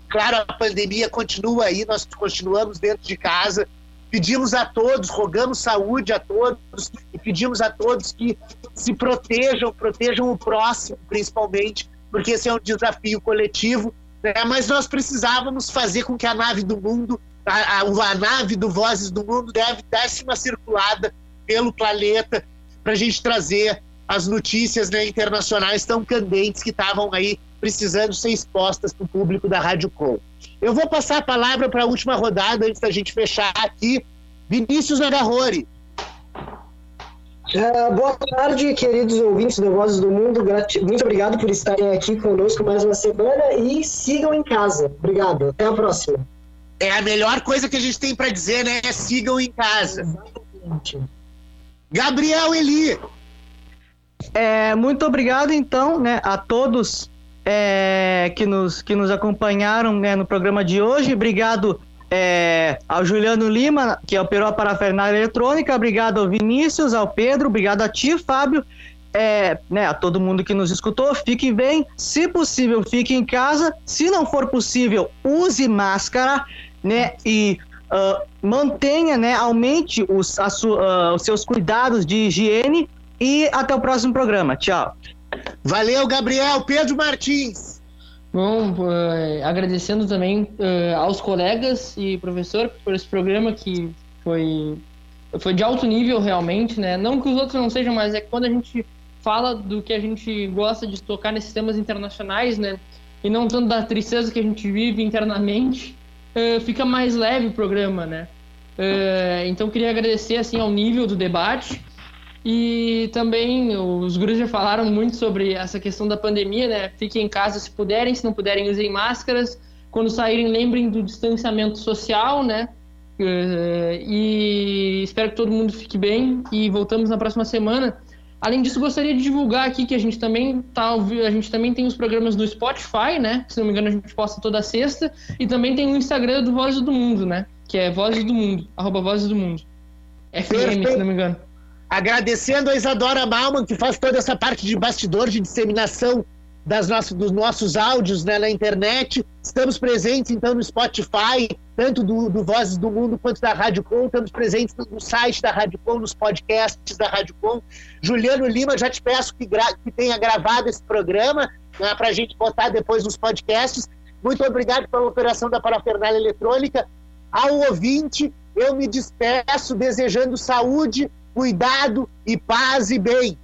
Claro, a pandemia continua aí, nós continuamos dentro de casa, Pedimos a todos, rogamos saúde a todos e pedimos a todos que se protejam, protejam o próximo, principalmente, porque esse é um desafio coletivo. Né? Mas nós precisávamos fazer com que a nave do mundo, a, a, a nave do Vozes do Mundo, deve desse uma circulada pelo planeta para a gente trazer as notícias né, internacionais tão candentes que estavam aí precisando ser expostas para o público da Rádio Com. Eu vou passar a palavra para a última rodada antes da gente fechar aqui. Vinícius Nagarrori. Uh, boa tarde, queridos ouvintes do Vozes do Mundo. Muito obrigado por estarem aqui conosco mais uma semana e sigam em casa. Obrigado. Até a próxima. É a melhor coisa que a gente tem para dizer, né? É sigam em casa. Exatamente. Gabriel Eli. É, muito obrigado, então, né, a todos é, que, nos, que nos acompanharam né, no programa de hoje. Obrigado é, ao Juliano Lima, que operou a parafernália eletrônica. Obrigado ao Vinícius, ao Pedro. Obrigado a ti, Fábio. É, né, a todo mundo que nos escutou, fique bem. Se possível, fique em casa. Se não for possível, use máscara, né? E uh, mantenha, né? Aumente os, uh, os seus cuidados de higiene. E até o próximo programa. Tchau. Valeu, Gabriel. Pedro Martins. Bom, uh, agradecendo também uh, aos colegas e professor por esse programa que foi, foi de alto nível realmente, né? Não que os outros não sejam, mas é que quando a gente fala do que a gente gosta de tocar nesses temas internacionais, né? E não tanto da tristeza que a gente vive internamente, uh, fica mais leve o programa, né? então queria agradecer assim ao nível do debate e também os gurus já falaram muito sobre essa questão da pandemia, né? Fiquem em casa se puderem, se não puderem, usem máscaras. Quando saírem, lembrem do distanciamento social, né? Uh, e espero que todo mundo fique bem e voltamos na próxima semana. Além disso, gostaria de divulgar aqui que a gente também tá, a gente também tem os programas no Spotify, né? Se não me engano, a gente posta toda sexta e também tem o Instagram do Vozes do Mundo, né? Que é Vozes do Mundo, arroba Vozes do Mundo. FM, se não me engano. Agradecendo a Isadora Malman, que faz toda essa parte de bastidor de disseminação das nossas, dos nossos áudios né, na internet. Estamos presentes, então, no Spotify, tanto do, do, Vozes do Mundo quanto da Rádio Com. Estamos presentes no site da Rádio Com, nos podcasts da Rádio Com. Juliano Lima, já te peço que, que tenha gravado esse programa né, para a gente botar depois nos podcasts. Muito obrigado pela operação da parafernália eletrônica. Ao ouvinte, eu me despeço desejando saúde, cuidado e paz e bem.